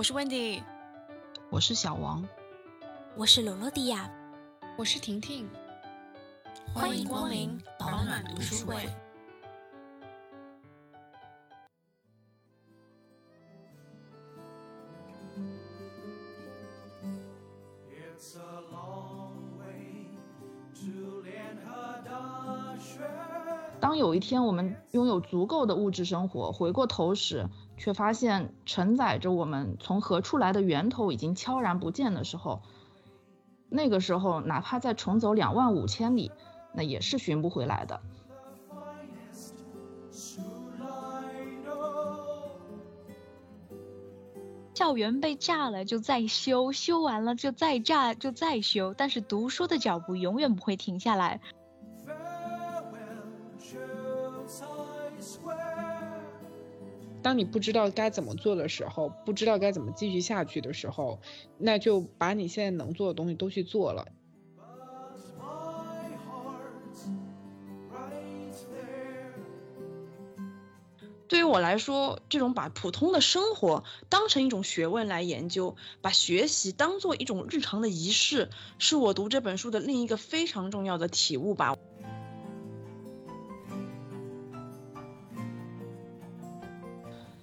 我是 Wendy，我是小王，我是罗罗迪亚，我是婷婷，欢迎光临保暖读书会。当有一天我们拥有足够的物质生活，回过头时，却发现承载着我们从何处来的源头已经悄然不见的时候，那个时候哪怕再重走两万五千里，那也是寻不回来的。校园被炸了就再修，修完了就再炸，就再修，但是读书的脚步永远不会停下来。当你不知道该怎么做的时候，不知道该怎么继续下去的时候，那就把你现在能做的东西都去做了。对于我来说，这种把普通的生活当成一种学问来研究，把学习当做一种日常的仪式，是我读这本书的另一个非常重要的体悟吧。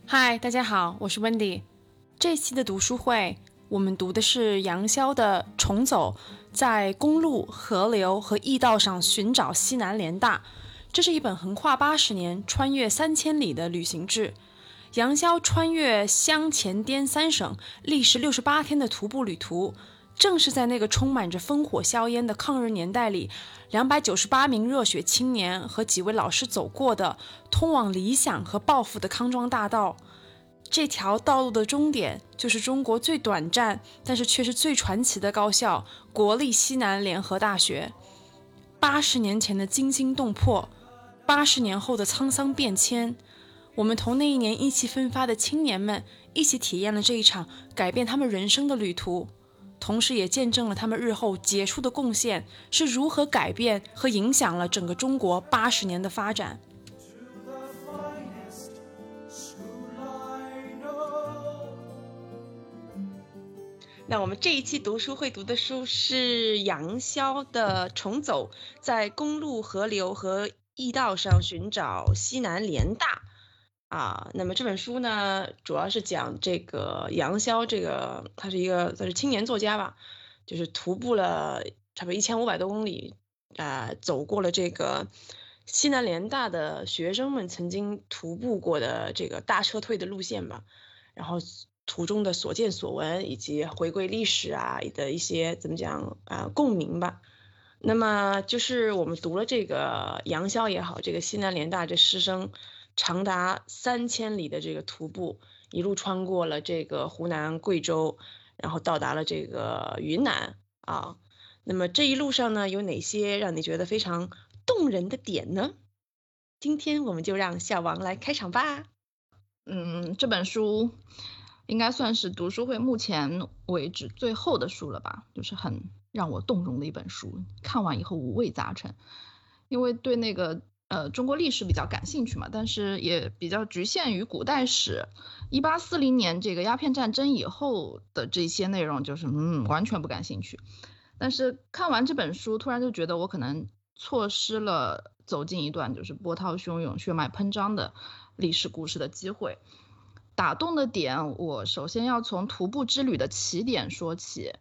嗨，大家好，我是 Wendy。这期的读书会，我们读的是杨潇的《重走在公路、河流和驿道上寻找西南联大》。这是一本横跨八十年、穿越三千里的旅行志。杨潇穿越湘黔滇三省，历时六十八天的徒步旅途。正是在那个充满着烽火硝烟的抗日年代里，两百九十八名热血青年和几位老师走过的通往理想和抱负的康庄大道。这条道路的终点就是中国最短暂，但是却是最传奇的高校——国立西南联合大学。八十年前的惊心动魄，八十年后的沧桑变迁，我们同那一年意气风发的青年们一起体验了这一场改变他们人生的旅途。同时，也见证了他们日后杰出的贡献是如何改变和影响了整个中国八十年的发展。那我们这一期读书会读的书是杨逍的《重走在公路、河流和驿道上寻找西南联大》。啊，那么这本书呢，主要是讲这个杨逍，这个他是一个算是青年作家吧，就是徒步了差不多一千五百多公里，啊，走过了这个西南联大的学生们曾经徒步过的这个大撤退的路线吧，然后途中的所见所闻以及回归历史啊的一些怎么讲啊共鸣吧。那么就是我们读了这个杨逍也好，这个西南联大这师生。长达三千里的这个徒步，一路穿过了这个湖南、贵州，然后到达了这个云南啊。那么这一路上呢，有哪些让你觉得非常动人的点呢？今天我们就让小王来开场吧。嗯，这本书应该算是读书会目前为止最后的书了吧，就是很让我动容的一本书。看完以后五味杂陈，因为对那个。呃，中国历史比较感兴趣嘛，但是也比较局限于古代史。一八四零年这个鸦片战争以后的这些内容，就是嗯，完全不感兴趣。但是看完这本书，突然就觉得我可能错失了走进一段就是波涛汹涌、血脉喷张的历史故事的机会。打动的点，我首先要从徒步之旅的起点说起。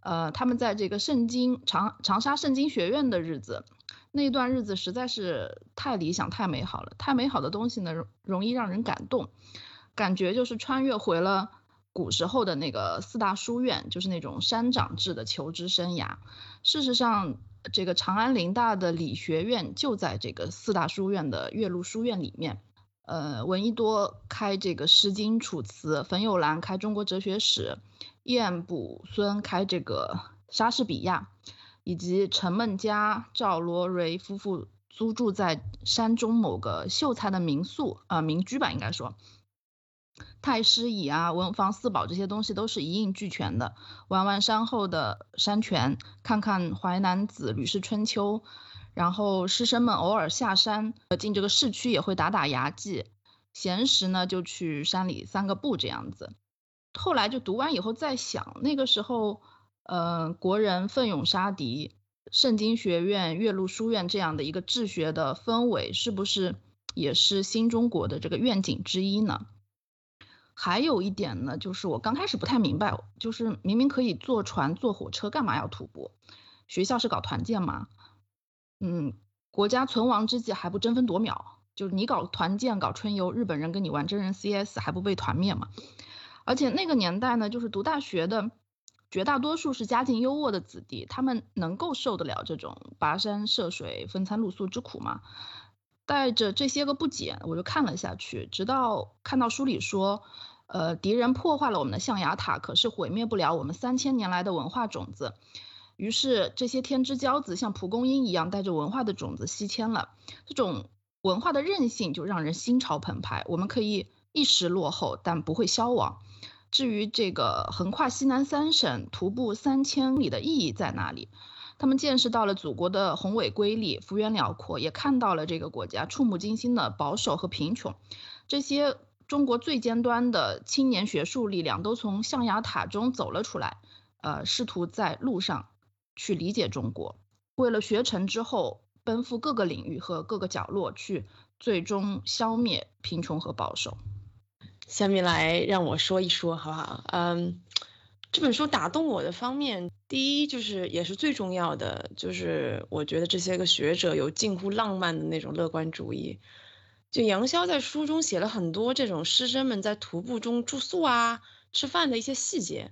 呃，他们在这个圣经长长沙圣经学院的日子。那段日子实在是太理想、太美好了，太美好的东西呢，容易让人感动，感觉就是穿越回了古时候的那个四大书院，就是那种山长制的求知生涯。事实上，这个长安林大的理学院就在这个四大书院的岳麓书院里面。呃，闻一多开这个《诗经》《楚辞》，冯友兰开中国哲学史，晏卜孙开这个莎士比亚。以及陈梦家、赵罗蕤夫妇租住在山中某个秀才的民宿，呃，民居吧，应该说。太师椅啊，文房四宝这些东西都是一应俱全的。玩玩山后的山泉，看看《淮南子》《吕氏春秋》，然后师生们偶尔下山，呃进这个市区也会打打牙祭。闲时呢，就去山里散个步，这样子。后来就读完以后再想，那个时候，呃，国人奋勇杀敌，圣经学院、岳麓书院这样的一个治学的氛围，是不是也是新中国的这个愿景之一呢？还有一点呢，就是我刚开始不太明白，就是明明可以坐船、坐火车，干嘛要徒步？学校是搞团建吗？嗯，国家存亡之际还不争分夺秒？就是你搞团建、搞春游，日本人跟你玩真人 CS 还不被团灭吗？而且那个年代呢，就是读大学的绝大多数是家境优渥的子弟，他们能够受得了这种跋山涉水、风餐露宿之苦吗？带着这些个不解，我就看了下去，直到看到书里说，呃，敌人破坏了我们的象牙塔，可是毁灭不了我们三千年来的文化种子。于是这些天之骄子像蒲公英一样，带着文化的种子西迁了。这种文化的韧性就让人心潮澎湃。我们可以一时落后，但不会消亡。至于这个横跨西南三省、徒步三千里的意义在哪里？他们见识到了祖国的宏伟瑰丽、幅员辽阔，也看到了这个国家触目惊心的保守和贫穷。这些中国最尖端的青年学术力量都从象牙塔中走了出来，呃，试图在路上去理解中国。为了学成之后，奔赴各个领域和各个角落去，最终消灭贫穷和保守。下面来让我说一说，好不好？嗯。这本书打动我的方面，第一就是也是最重要的，就是我觉得这些个学者有近乎浪漫的那种乐观主义。就杨逍在书中写了很多这种师生们在徒步中住宿啊、吃饭的一些细节，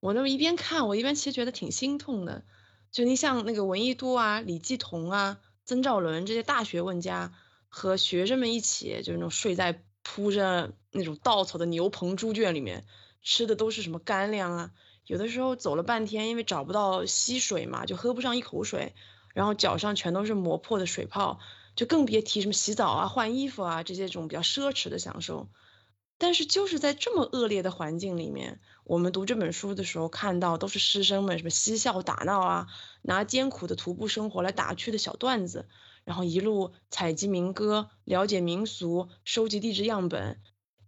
我那么一边看，我一边其实觉得挺心痛的。就你像那个闻一多啊、李继同啊、曾兆伦这些大学问家和学生们一起，就那种睡在铺着那种稻草的牛棚猪圈里面。吃的都是什么干粮啊？有的时候走了半天，因为找不到溪水嘛，就喝不上一口水，然后脚上全都是磨破的水泡，就更别提什么洗澡啊、换衣服啊这些种比较奢侈的享受。但是就是在这么恶劣的环境里面，我们读这本书的时候看到都是师生们什么嬉笑打闹啊，拿艰苦的徒步生活来打趣的小段子，然后一路采集民歌，了解民俗，收集地质样本。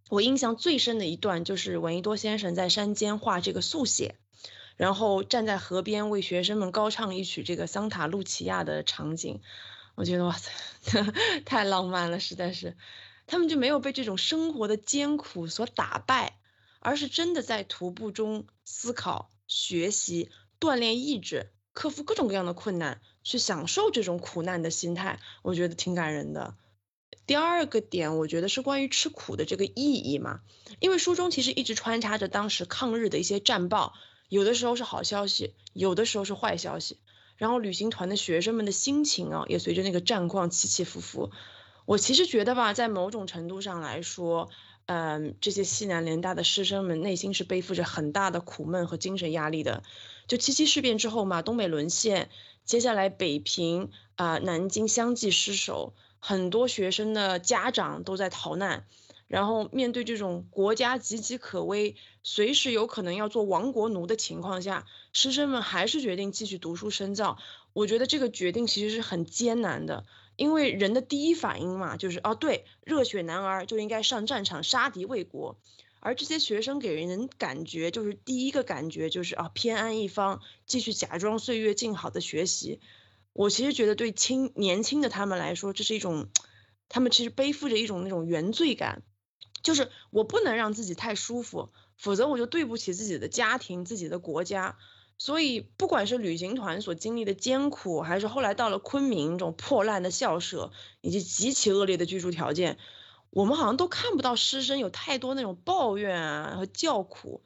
我印象最深的一段就是闻一多先生在山间画这个速写，然后站在河边为学生们高唱一曲这个桑塔露琪亚的场景，我觉得哇塞，太浪漫了，实在是，他们就没有被这种生活的艰苦所打败，而是真的在徒步中思考、学习、锻炼意志，克服各种各样的困难，去享受这种苦难的心态，我觉得挺感人的。第二个点，我觉得是关于吃苦的这个意义嘛，因为书中其实一直穿插着当时抗日的一些战报，有的时候是好消息，有的时候是坏消息，然后旅行团的学生们的心情啊，也随着那个战况起起伏伏。我其实觉得吧，在某种程度上来说，嗯，这些西南联大的师生们内心是背负着很大的苦闷和精神压力的。就七七事变之后嘛，东北沦陷，接下来北平啊、南京相继失守。很多学生的家长都在逃难，然后面对这种国家岌岌可危、随时有可能要做亡国奴的情况下，师生们还是决定继续读书深造。我觉得这个决定其实是很艰难的，因为人的第一反应嘛，就是哦，对，热血男儿就应该上战场杀敌为国。而这些学生给人感觉就是第一个感觉就是啊，偏安一方，继续假装岁月静好的学习。我其实觉得，对青年轻的他们来说，这是一种，他们其实背负着一种那种原罪感，就是我不能让自己太舒服，否则我就对不起自己的家庭、自己的国家。所以，不管是旅行团所经历的艰苦，还是后来到了昆明这种破烂的校舍以及极其恶劣的居住条件，我们好像都看不到师生有太多那种抱怨啊和叫苦。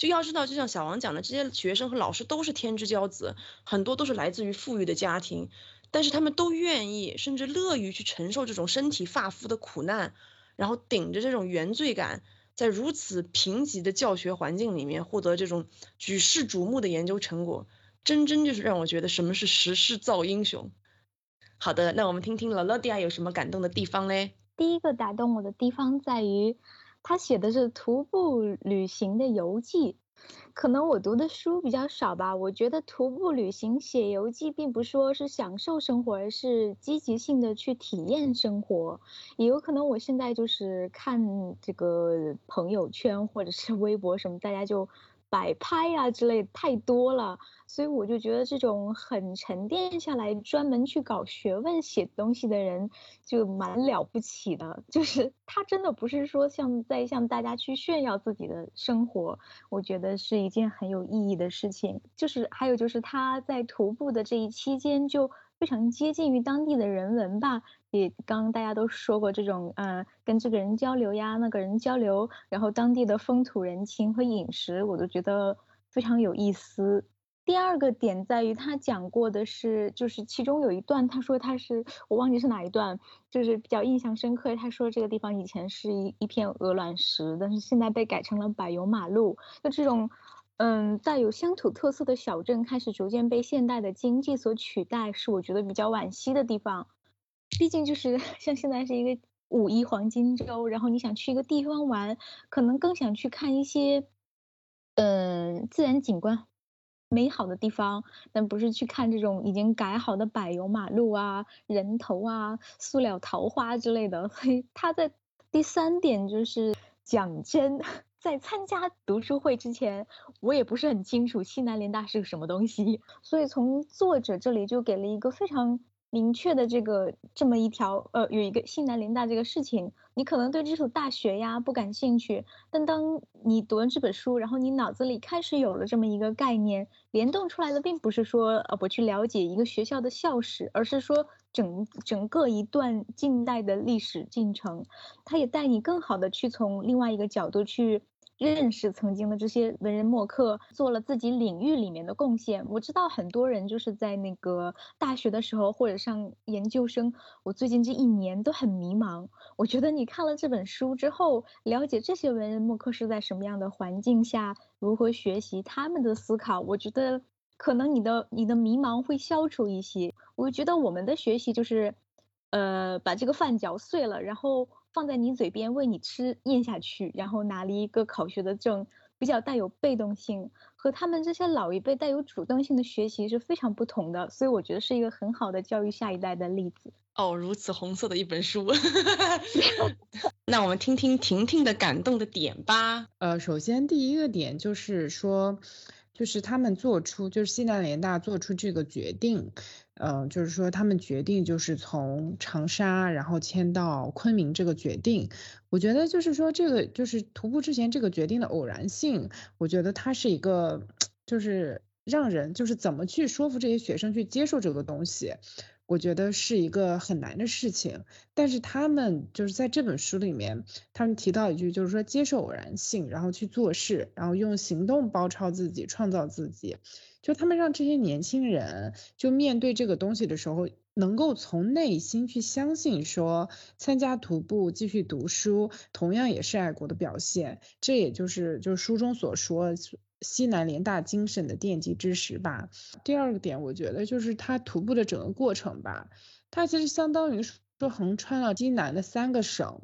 就要知道，就像小王讲的，这些学生和老师都是天之骄子，很多都是来自于富裕的家庭，但是他们都愿意，甚至乐于去承受这种身体发肤的苦难，然后顶着这种原罪感，在如此贫瘠的教学环境里面获得这种举世瞩目的研究成果，真真就是让我觉得什么是时势造英雄。好的，那我们听听劳劳迪亚有什么感动的地方嘞？第一个打动我的地方在于。他写的是徒步旅行的游记，可能我读的书比较少吧。我觉得徒步旅行、写游记，并不说是享受生活，而是积极性的去体验生活。也有可能我现在就是看这个朋友圈或者是微博什么，大家就。摆拍啊之类太多了，所以我就觉得这种很沉淀下来，专门去搞学问写东西的人就蛮了不起的。就是他真的不是说像在向大家去炫耀自己的生活，我觉得是一件很有意义的事情。就是还有就是他在徒步的这一期间就。非常接近于当地的人文吧，也刚刚大家都说过这种，嗯，跟这个人交流呀，那个人交流，然后当地的风土人情和饮食，我都觉得非常有意思。第二个点在于他讲过的是，就是其中有一段，他说他是我忘记是哪一段，就是比较印象深刻。他说这个地方以前是一一片鹅卵石，但是现在被改成了柏油马路，就这种。嗯，带有乡土特色的小镇开始逐渐被现代的经济所取代，是我觉得比较惋惜的地方。毕竟就是 像现在是一个五一黄金周，然后你想去一个地方玩，可能更想去看一些嗯自然景观美好的地方，但不是去看这种已经改好的柏油马路啊、人头啊、塑料桃花之类的。所以他在第三点就是讲真。在参加读书会之前，我也不是很清楚西南联大是个什么东西，所以从作者这里就给了一个非常明确的这个这么一条，呃，有一个西南联大这个事情，你可能对这所大学呀不感兴趣，但当你读完这本书，然后你脑子里开始有了这么一个概念，联动出来的并不是说呃我去了解一个学校的校史，而是说。整整个一段近代的历史进程，它也带你更好的去从另外一个角度去认识曾经的这些文人墨客，做了自己领域里面的贡献。我知道很多人就是在那个大学的时候或者上研究生，我最近这一年都很迷茫。我觉得你看了这本书之后，了解这些文人墨客是在什么样的环境下，如何学习他们的思考，我觉得。可能你的你的迷茫会消除一些。我觉得我们的学习就是，呃，把这个饭嚼碎了，然后放在你嘴边喂你吃咽下去，然后拿了一个考学的证，比较带有被动性，和他们这些老一辈带有主动性的学习是非常不同的。所以我觉得是一个很好的教育下一代的例子。哦，如此红色的一本书，那我们听听婷婷的感动的点吧。呃，首先第一个点就是说。就是他们做出，就是西南联大做出这个决定，嗯，就是说他们决定就是从长沙然后迁到昆明这个决定，我觉得就是说这个就是徒步之前这个决定的偶然性，我觉得它是一个，就是让人就是怎么去说服这些学生去接受这个东西。我觉得是一个很难的事情，但是他们就是在这本书里面，他们提到一句，就是说接受偶然性，然后去做事，然后用行动包抄自己，创造自己。就他们让这些年轻人，就面对这个东西的时候，能够从内心去相信，说参加徒步、继续读书，同样也是爱国的表现。这也就是就是书中所说。西南联大精神的奠基之石吧。第二个点，我觉得就是他徒步的整个过程吧，他其实相当于说横穿了西南的三个省。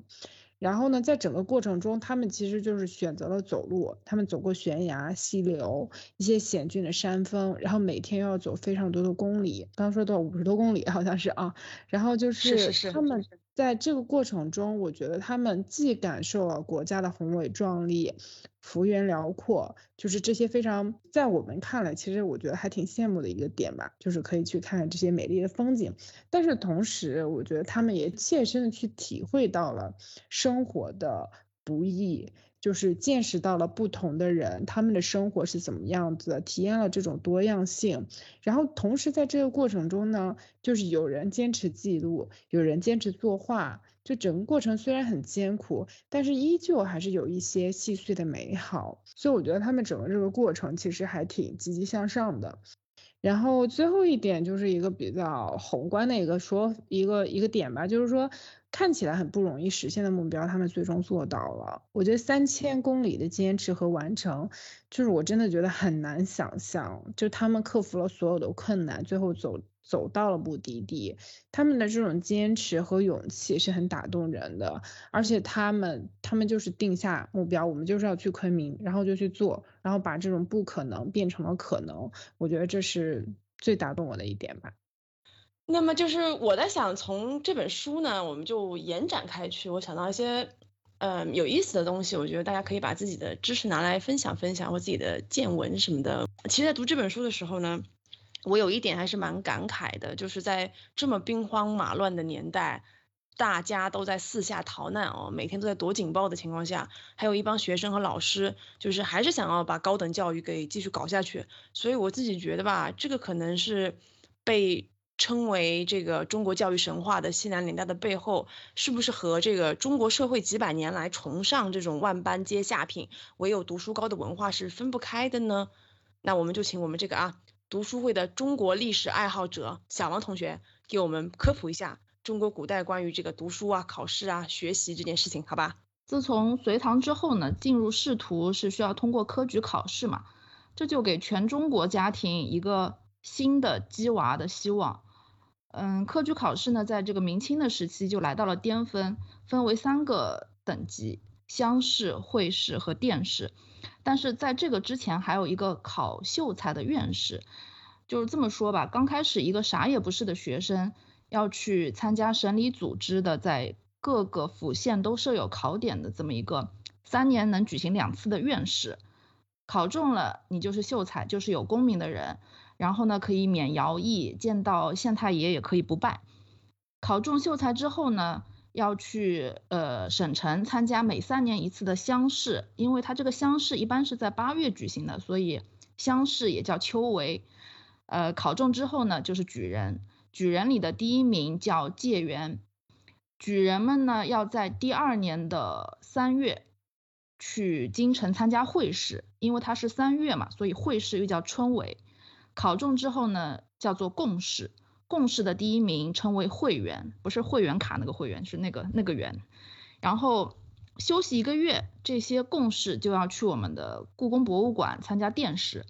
然后呢，在整个过程中，他们其实就是选择了走路，他们走过悬崖、溪流、一些险峻的山峰，然后每天要走非常多的公里，刚说到五十多公里好像是啊。然后就是他们在这个过程中，我觉得他们既感受了国家的宏伟壮丽。幅员辽阔，就是这些非常在我们看来，其实我觉得还挺羡慕的一个点吧，就是可以去看看这些美丽的风景。但是同时，我觉得他们也切身的去体会到了生活的不易，就是见识到了不同的人他们的生活是怎么样子，体验了这种多样性。然后同时在这个过程中呢，就是有人坚持记录，有人坚持作画。就整个过程虽然很艰苦，但是依旧还是有一些细碎的美好，所以我觉得他们整个这个过程其实还挺积极向上的。然后最后一点就是一个比较宏观的一个说一个一个点吧，就是说看起来很不容易实现的目标，他们最终做到了。我觉得三千公里的坚持和完成，就是我真的觉得很难想象，就他们克服了所有的困难，最后走。走到了目的地，他们的这种坚持和勇气是很打动人的，而且他们他们就是定下目标，我们就是要去昆明，然后就去做，然后把这种不可能变成了可能，我觉得这是最打动我的一点吧。那么就是我在想，从这本书呢，我们就延展开去，我想到一些嗯有意思的东西，我觉得大家可以把自己的知识拿来分享分享，或自己的见闻什么的。其实，在读这本书的时候呢。我有一点还是蛮感慨的，就是在这么兵荒马乱的年代，大家都在四下逃难哦，每天都在躲警报的情况下，还有一帮学生和老师，就是还是想要把高等教育给继续搞下去。所以我自己觉得吧，这个可能是被称为这个中国教育神话的西南联大的背后，是不是和这个中国社会几百年来崇尚这种万般皆下品，唯有读书高的文化是分不开的呢？那我们就请我们这个啊。读书会的中国历史爱好者小王同学给我们科普一下中国古代关于这个读书啊、考试啊、学习这件事情，好吧？自从隋唐之后呢，进入仕途是需要通过科举考试嘛，这就给全中国家庭一个新的鸡娃的希望。嗯，科举考试呢，在这个明清的时期就来到了巅峰，分为三个等级：乡试、会试和殿试。但是在这个之前，还有一个考秀才的院士，就是这么说吧。刚开始，一个啥也不是的学生要去参加省里组织的，在各个府县都设有考点的这么一个三年能举行两次的院试，考中了你就是秀才，就是有功名的人，然后呢可以免徭役，见到县太爷也可以不拜。考中秀才之后呢？要去呃省城参加每三年一次的乡试，因为他这个乡试一般是在八月举行的，所以乡试也叫秋闱。呃，考中之后呢，就是举人，举人里的第一名叫解元。举人们呢要在第二年的三月去京城参加会试，因为他是三月嘛，所以会试又叫春闱。考中之后呢，叫做贡士。贡士的第一名称为会员，不是会员卡那个会员，是那个那个员。然后休息一个月，这些贡士就要去我们的故宫博物馆参加殿试。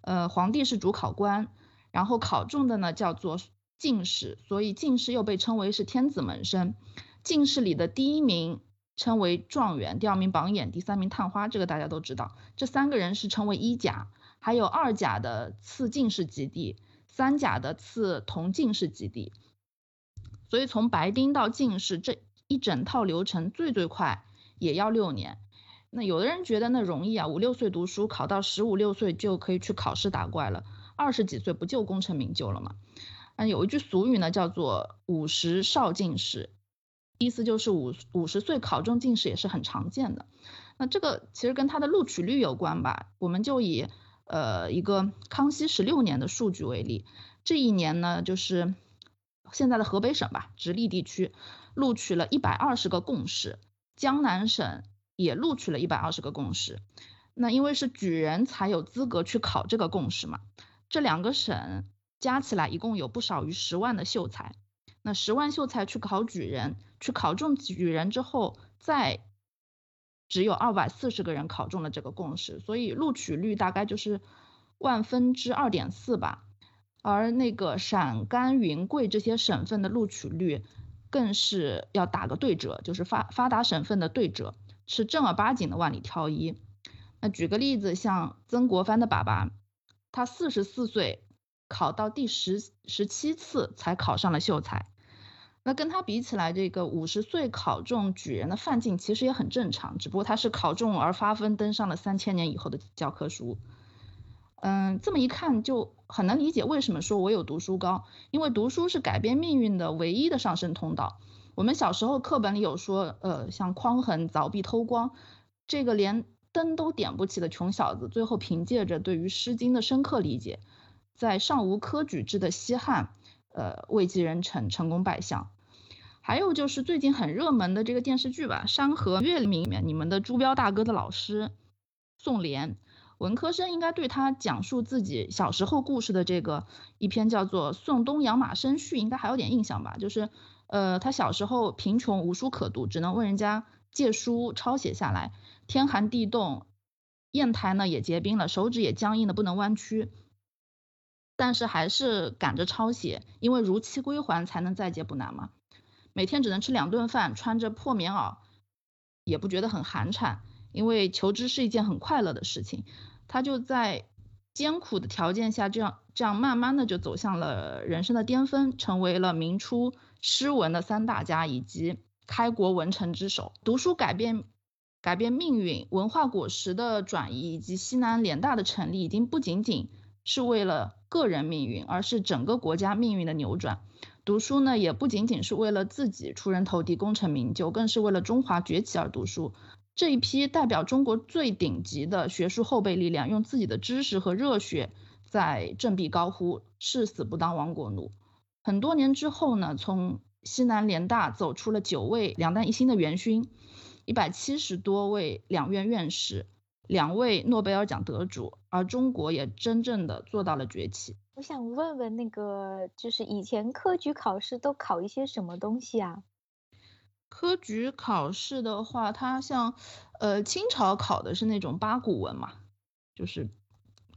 呃，皇帝是主考官，然后考中的呢叫做进士，所以进士又被称为是天子门生。进士里的第一名称为状元，第二名榜眼，第三名探花，这个大家都知道。这三个人是称为一甲，还有二甲的次进士及第。三甲的次同进士及第，所以从白丁到进士这一整套流程最最快也要六年。那有的人觉得那容易啊，五六岁读书，考到十五六岁就可以去考试打怪了，二十几岁不就功成名就了吗？嗯，有一句俗语呢，叫做五十少进士，意思就是五五十岁考中进士也是很常见的。那这个其实跟他的录取率有关吧，我们就以。呃，一个康熙十六年的数据为例，这一年呢，就是现在的河北省吧，直隶地区录取了一百二十个贡士，江南省也录取了一百二十个贡士。那因为是举人才有资格去考这个贡士嘛，这两个省加起来一共有不少于十万的秀才。那十万秀才去考举人，去考中举人之后，再只有二百四十个人考中了这个共识，所以录取率大概就是万分之二点四吧。而那个陕甘云贵这些省份的录取率更是要打个对折，就是发发达省份的对折，是正儿八经的万里挑一。那举个例子，像曾国藩的爸爸，他四十四岁考到第十十七次才考上了秀才。那跟他比起来，这个五十岁考中举人的范进其实也很正常，只不过他是考中而发疯，登上了三千年以后的教科书。嗯，这么一看就很能理解为什么说我有读书高，因为读书是改变命运的唯一的上升通道。我们小时候课本里有说，呃，像匡衡凿壁偷光，这个连灯都点不起的穷小子，最后凭借着对于《诗经》的深刻理解，在尚无科举制的西汉，呃，位极人臣，成功拜相。还有就是最近很热门的这个电视剧吧，《山河月明》里面，你们的朱标大哥的老师宋濂，文科生应该对他讲述自己小时候故事的这个一篇叫做《宋东养马生序》，应该还有点印象吧？就是呃，他小时候贫穷无书可读，只能问人家借书抄写下来。天寒地冻，砚台呢也结冰了，手指也僵硬的不能弯曲。但是还是赶着抄写，因为如期归还才能在劫不难嘛。每天只能吃两顿饭，穿着破棉袄，也不觉得很寒碜，因为求知是一件很快乐的事情。他就在艰苦的条件下，这样这样慢慢的就走向了人生的巅峰，成为了明初诗文的三大家以及开国文臣之首。读书改变改变命运，文化果实的转移以及西南联大的成立，已经不仅仅是为了个人命运，而是整个国家命运的扭转。读书呢，也不仅仅是为了自己出人头地、功成名就，更是为了中华崛起而读书。这一批代表中国最顶级的学术后备力量，用自己的知识和热血在振臂高呼“誓死不当亡国奴”。很多年之后呢，从西南联大走出了九位两弹一星的元勋，一百七十多位两院院士，两位诺贝尔奖得主，而中国也真正的做到了崛起。我想问问那个，就是以前科举考试都考一些什么东西啊？科举考试的话，它像，呃，清朝考的是那种八股文嘛，就是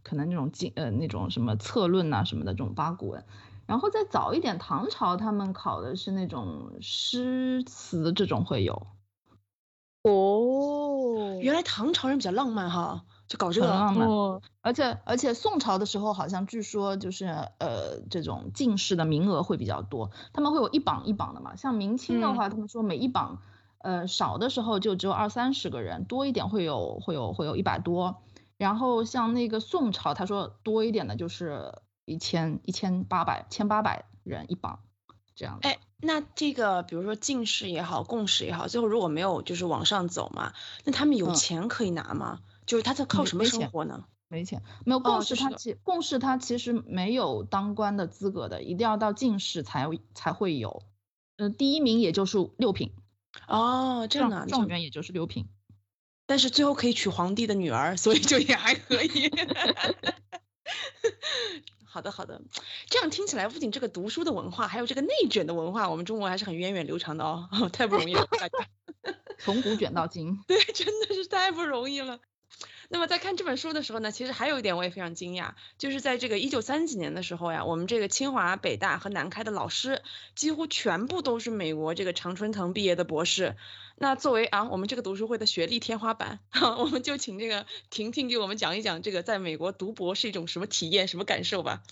可能那种经呃那种什么策论呐什么的这种八股文，然后再早一点，唐朝他们考的是那种诗词这种会有。哦，原来唐朝人比较浪漫哈。就搞这个浪漫，而且而且宋朝的时候好像据说就是呃这种进士的名额会比较多，他们会有一榜一榜的嘛。像明清的话，他们说每一榜呃少的时候就只有二三十个人，多一点会有会有会有一百多。然后像那个宋朝，他说多一点的就是一千一千八百千八百人一榜这样。哎，那这个比如说进士也好，贡士也好，最后如果没有就是往上走嘛，那他们有钱可以拿吗？就是他在靠什么生活呢？没钱，没有贡士，他其贡士他其实没有当官的资格的，一定要到进士才才会有。嗯，第一名也就是六品。哦，这样的状元也就是六品，但是最后可以娶皇帝的女儿，所以就也还可以。好的好的，这样听起来不仅这个读书的文化，还有这个内卷的文化，我们中国还是很源远流长的哦，太不容易了，大家。从古卷到今。对，真的是太不容易了。那么在看这本书的时候呢，其实还有一点我也非常惊讶，就是在这个一九三几年的时候呀，我们这个清华、北大和南开的老师几乎全部都是美国这个常春藤毕业的博士。那作为啊我们这个读书会的学历天花板，我们就请这个婷婷给我们讲一讲这个在美国读博是一种什么体验、什么感受吧。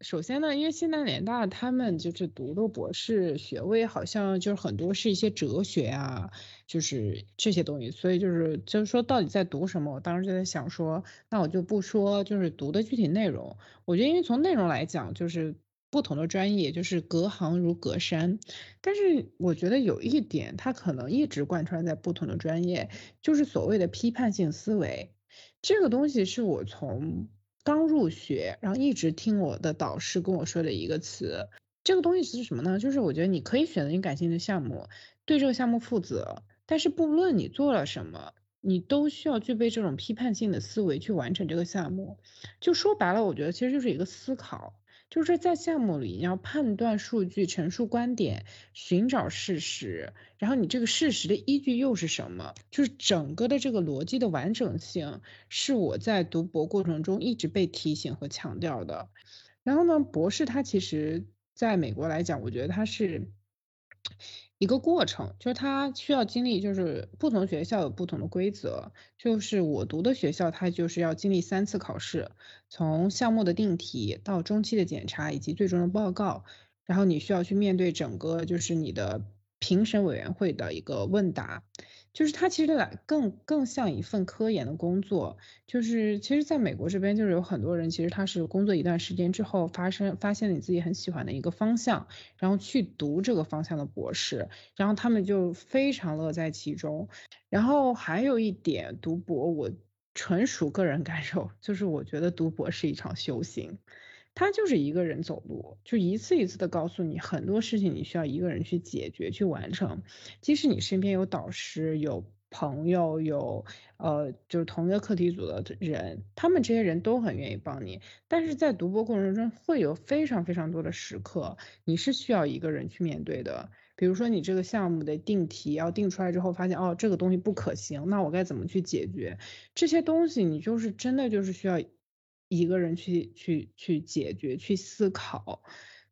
首先呢，因为西南联大他们就是读的博士学位，好像就是很多是一些哲学啊，就是这些东西，所以就是就是说到底在读什么，我当时就在想说，那我就不说就是读的具体内容，我觉得因为从内容来讲，就是不同的专业就是隔行如隔山，但是我觉得有一点，它可能一直贯穿在不同的专业，就是所谓的批判性思维，这个东西是我从。刚入学，然后一直听我的导师跟我说的一个词，这个东西是什么呢？就是我觉得你可以选择你感兴趣的项目，对这个项目负责，但是不论你做了什么，你都需要具备这种批判性的思维去完成这个项目。就说白了，我觉得其实就是一个思考。就是在项目里，你要判断数据、陈述观点、寻找事实，然后你这个事实的依据又是什么？就是整个的这个逻辑的完整性，是我在读博过程中一直被提醒和强调的。然后呢，博士他其实在美国来讲，我觉得他是。一个过程，就是他需要经历，就是不同学校有不同的规则。就是我读的学校，它就是要经历三次考试，从项目的定题到中期的检查以及最终的报告，然后你需要去面对整个就是你的评审委员会的一个问答。就是它其实来更更像一份科研的工作，就是其实在美国这边就是有很多人，其实他是工作一段时间之后，发生发现了你自己很喜欢的一个方向，然后去读这个方向的博士，然后他们就非常乐在其中。然后还有一点，读博我纯属个人感受，就是我觉得读博是一场修行。他就是一个人走路，就一次一次的告诉你很多事情，你需要一个人去解决、去完成。即使你身边有导师、有朋友、有呃就是同一个课题组的人，他们这些人都很愿意帮你。但是在读博过程中，会有非常非常多的时刻，你是需要一个人去面对的。比如说你这个项目的定题要定出来之后，发现哦这个东西不可行，那我该怎么去解决？这些东西你就是真的就是需要。一个人去去去解决、去思考。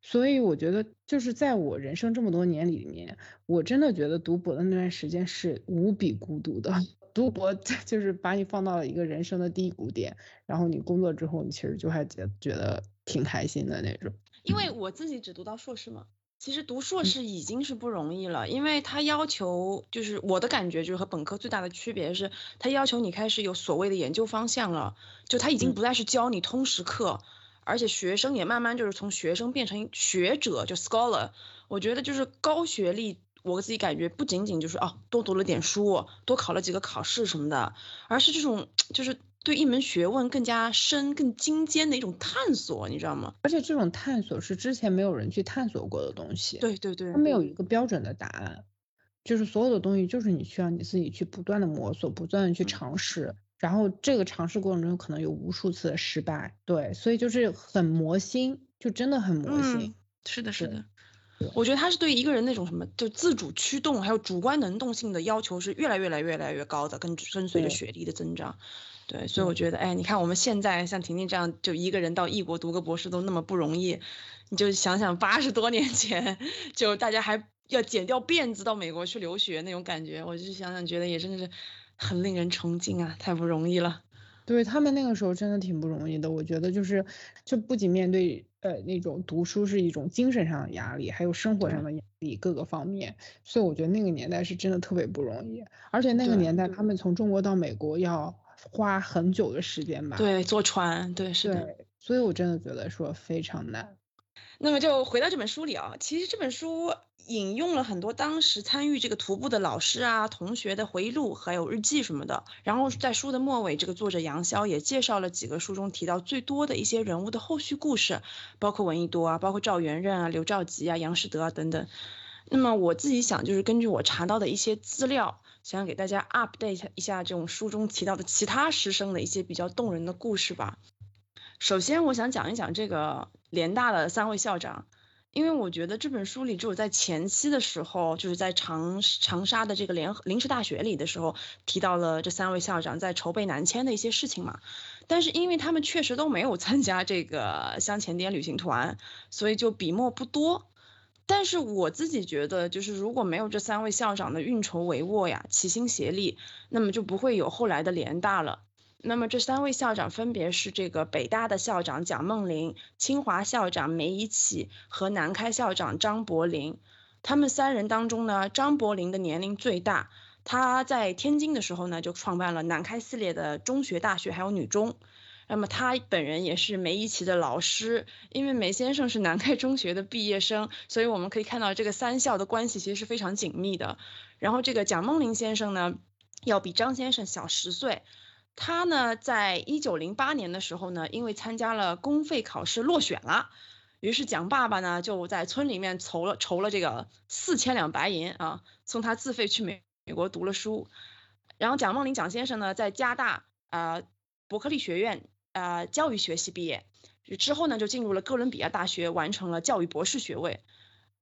所以我觉得，就是在我人生这么多年里面，我真的觉得读博的那段时间是无比孤独的。读博就是把你放到了一个人生的低谷点，然后你工作之后，你其实就还觉觉得挺开心的那种。因为我自己只读到硕士嘛，其实读硕士已经是不容易了，因为他要求就是我的感觉就是和本科最大的区别是，他要求你开始有所谓的研究方向了，就他已经不再是教你通识课。而且学生也慢慢就是从学生变成学者，就 scholar。我觉得就是高学历，我自己感觉不仅仅就是哦多读了点书，多考了几个考试什么的，而是这种就是对一门学问更加深、更精尖的一种探索，你知道吗？而且这种探索是之前没有人去探索过的东西。对对对，它没有一个标准的答案，就是所有的东西就是你需要你自己去不断的摸索，不断的去尝试。然后这个尝试过程中可能有无数次的失败，对，所以就是很磨心，就真的很磨心。是的，是的。我觉得他是对一个人那种什么，就自主驱动还有主观能动性的要求是越来越来越来越高的，跟跟随着学历的增长。对，所以我觉得，哎，你看我们现在像婷婷这样，就一个人到异国读个博士都那么不容易，你就想想八十多年前，就大家还要剪掉辫子到美国去留学那种感觉，我就想想觉得也真的是。很令人崇敬啊，太不容易了。对他们那个时候真的挺不容易的，我觉得就是，就不仅面对呃那种读书是一种精神上的压力，还有生活上的压力各个方面，所以我觉得那个年代是真的特别不容易。而且那个年代他们从中国到美国要花很久的时间吧？对，坐船，对，是的。所以我真的觉得说非常难。那么就回到这本书里啊，其实这本书。引用了很多当时参与这个徒步的老师啊、同学的回忆录，还有日记什么的。然后在书的末尾，这个作者杨潇也介绍了几个书中提到最多的一些人物的后续故事，包括闻一多啊，包括赵元任啊、刘兆吉啊、杨士德啊等等。那么我自己想，就是根据我查到的一些资料，想给大家 update 一下这种书中提到的其他师生的一些比较动人的故事吧。首先，我想讲一讲这个联大的三位校长。因为我觉得这本书里只有在前期的时候，就是在长长沙的这个联临时大学里的时候，提到了这三位校长在筹备南迁的一些事情嘛。但是因为他们确实都没有参加这个湘前滇旅行团，所以就笔墨不多。但是我自己觉得，就是如果没有这三位校长的运筹帷幄呀、齐心协力，那么就不会有后来的联大了。那么这三位校长分别是这个北大的校长蒋梦麟、清华校长梅贻琦和南开校长张伯苓。他们三人当中呢，张伯苓的年龄最大。他在天津的时候呢，就创办了南开系列的中学、大学还有女中。那么他本人也是梅贻琦的老师，因为梅先生是南开中学的毕业生，所以我们可以看到这个三校的关系其实是非常紧密的。然后这个蒋梦麟先生呢，要比张先生小十岁。他呢，在一九零八年的时候呢，因为参加了公费考试落选了，于是蒋爸爸呢就在村里面筹了筹了这个四千两白银啊，送他自费去美美国读了书。然后蒋梦麟蒋先生呢，在加大啊伯克利学院啊教育学系毕业，之后呢就进入了哥伦比亚大学，完成了教育博士学位。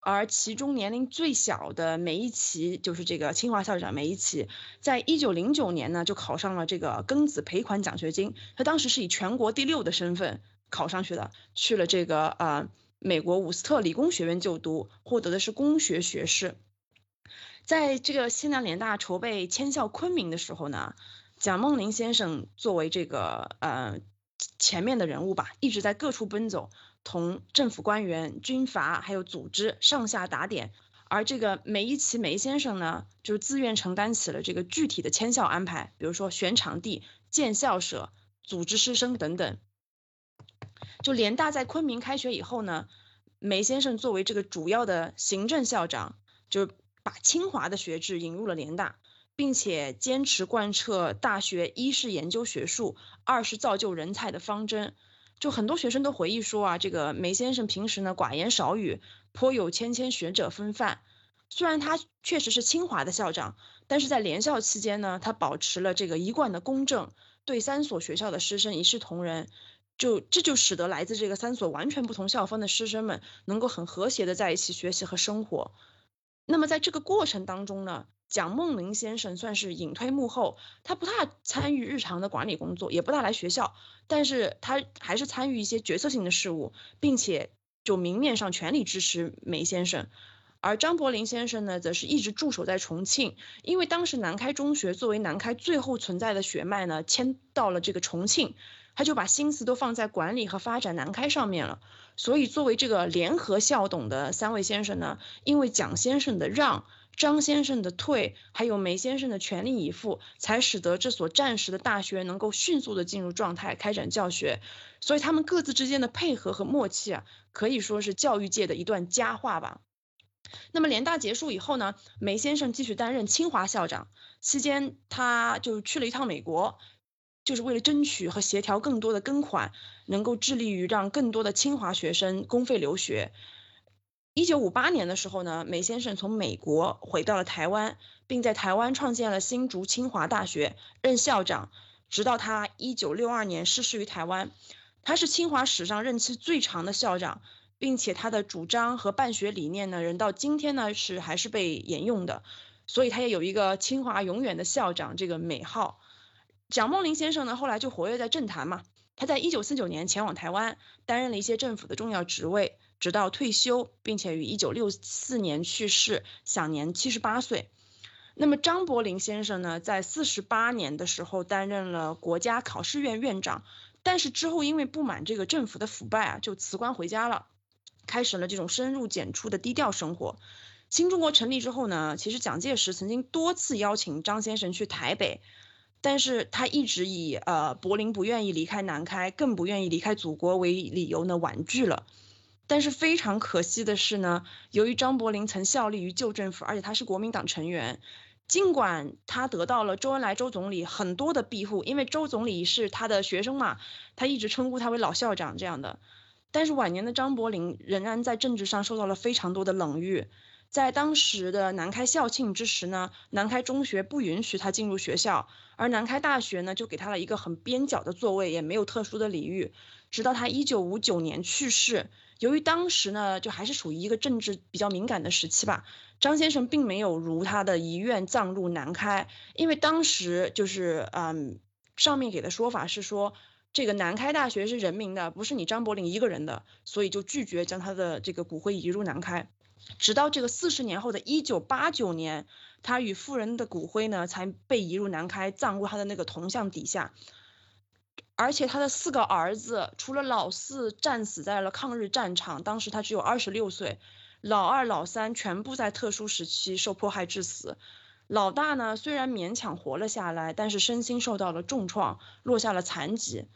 而其中年龄最小的梅贻琦，就是这个清华校长梅贻琦，在一九零九年呢就考上了这个庚子赔款奖学金，他当时是以全国第六的身份考上去的，去了这个呃美国伍斯特理工学院就读，获得的是工学学士。在这个西南联大筹备迁校昆明的时候呢，蒋梦麟先生作为这个呃前面的人物吧，一直在各处奔走。同政府官员、军阀还有组织上下打点，而这个梅贻琦梅先生呢，就自愿承担起了这个具体的迁校安排，比如说选场地、建校舍、组织师生等等。就联大在昆明开学以后呢，梅先生作为这个主要的行政校长，就把清华的学制引入了联大，并且坚持贯彻大学一是研究学术，二是造就人才的方针。就很多学生都回忆说啊，这个梅先生平时呢寡言少语，颇有谦谦学者风范。虽然他确实是清华的校长，但是在联校期间呢，他保持了这个一贯的公正，对三所学校的师生一视同仁。就这就使得来自这个三所完全不同校风的师生们能够很和谐的在一起学习和生活。那么在这个过程当中呢，蒋梦麟先生算是隐退幕后，他不大参与日常的管理工作，也不大来学校，但是他还是参与一些决策性的事务，并且就明面上全力支持梅先生。而张伯苓先生呢，则是一直驻守在重庆，因为当时南开中学作为南开最后存在的血脉呢，迁到了这个重庆，他就把心思都放在管理和发展南开上面了。所以作为这个联合校董的三位先生呢，因为蒋先生的让。张先生的退，还有梅先生的全力以赴，才使得这所战时的大学能够迅速的进入状态，开展教学。所以他们各自之间的配合和默契啊，可以说是教育界的一段佳话吧。那么联大结束以后呢，梅先生继续担任清华校长，期间他就去了一趟美国，就是为了争取和协调更多的庚款，能够致力于让更多的清华学生公费留学。一九五八年的时候呢，梅先生从美国回到了台湾，并在台湾创建了新竹清华大学，任校长，直到他一九六二年逝世于台湾。他是清华史上任期最长的校长，并且他的主张和办学理念呢，人到今天呢是还是被沿用的，所以他也有一个清华永远的校长这个美号。蒋梦麟先生呢，后来就活跃在政坛嘛，他在一九四九年前往台湾，担任了一些政府的重要职位。直到退休，并且于一九六四年去世，享年七十八岁。那么张伯苓先生呢，在四十八年的时候担任了国家考试院院长，但是之后因为不满这个政府的腐败啊，就辞官回家了，开始了这种深入简出的低调生活。新中国成立之后呢，其实蒋介石曾经多次邀请张先生去台北，但是他一直以呃柏林不愿意离开南开，更不愿意离开祖国为理由呢，婉拒了。但是非常可惜的是呢，由于张伯苓曾效力于旧政府，而且他是国民党成员，尽管他得到了周恩来周总理很多的庇护，因为周总理是他的学生嘛，他一直称呼他为老校长这样的。但是晚年的张伯苓仍然在政治上受到了非常多的冷遇，在当时的南开校庆之时呢，南开中学不允许他进入学校，而南开大学呢就给他了一个很边角的座位，也没有特殊的礼遇，直到他一九五九年去世。由于当时呢，就还是属于一个政治比较敏感的时期吧，张先生并没有如他的遗愿葬入南开，因为当时就是嗯，上面给的说法是说，这个南开大学是人民的，不是你张伯苓一个人的，所以就拒绝将他的这个骨灰移入南开。直到这个四十年后的一九八九年，他与夫人的骨灰呢才被移入南开，葬入他的那个铜像底下。而且他的四个儿子，除了老四战死在了抗日战场，当时他只有二十六岁，老二、老三全部在特殊时期受迫害致死，老大呢虽然勉强活了下来，但是身心受到了重创，落下了残疾。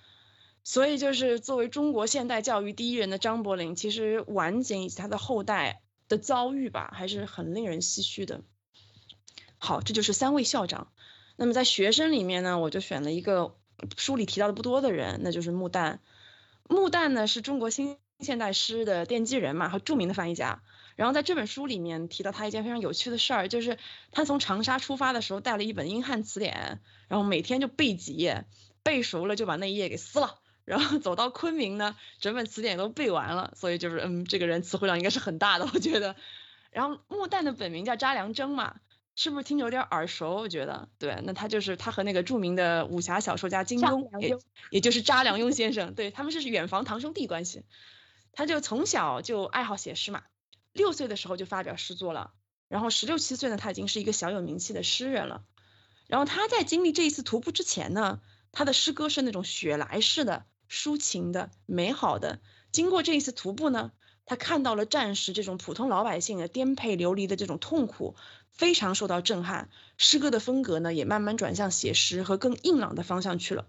所以就是作为中国现代教育第一人的张伯苓，其实晚景以及他的后代的遭遇吧，还是很令人唏嘘的。好，这就是三位校长。那么在学生里面呢，我就选了一个。书里提到的不多的人，那就是穆旦。穆旦呢是中国新现代诗的奠基人嘛，和著名的翻译家。然后在这本书里面提到他一件非常有趣的事儿，就是他从长沙出发的时候带了一本英汉词典，然后每天就背几页，背熟了就把那一页给撕了，然后走到昆明呢，整本词典都背完了。所以就是嗯，这个人词汇量应该是很大的，我觉得。然后穆旦的本名叫查良铮嘛。是不是听着有点耳熟？我觉得，对，那他就是他和那个著名的武侠小说家金庸，也也就是查良镛先生，对他们是远房堂兄弟关系。他就从小就爱好写诗嘛，六岁的时候就发表诗作了，然后十六七岁呢，他已经是一个小有名气的诗人了。然后他在经历这一次徒步之前呢，他的诗歌是那种雪莱式的、抒情的、美好的。经过这一次徒步呢。他看到了战时这种普通老百姓的颠沛流离的这种痛苦，非常受到震撼。诗歌的风格呢，也慢慢转向写实和更硬朗的方向去了。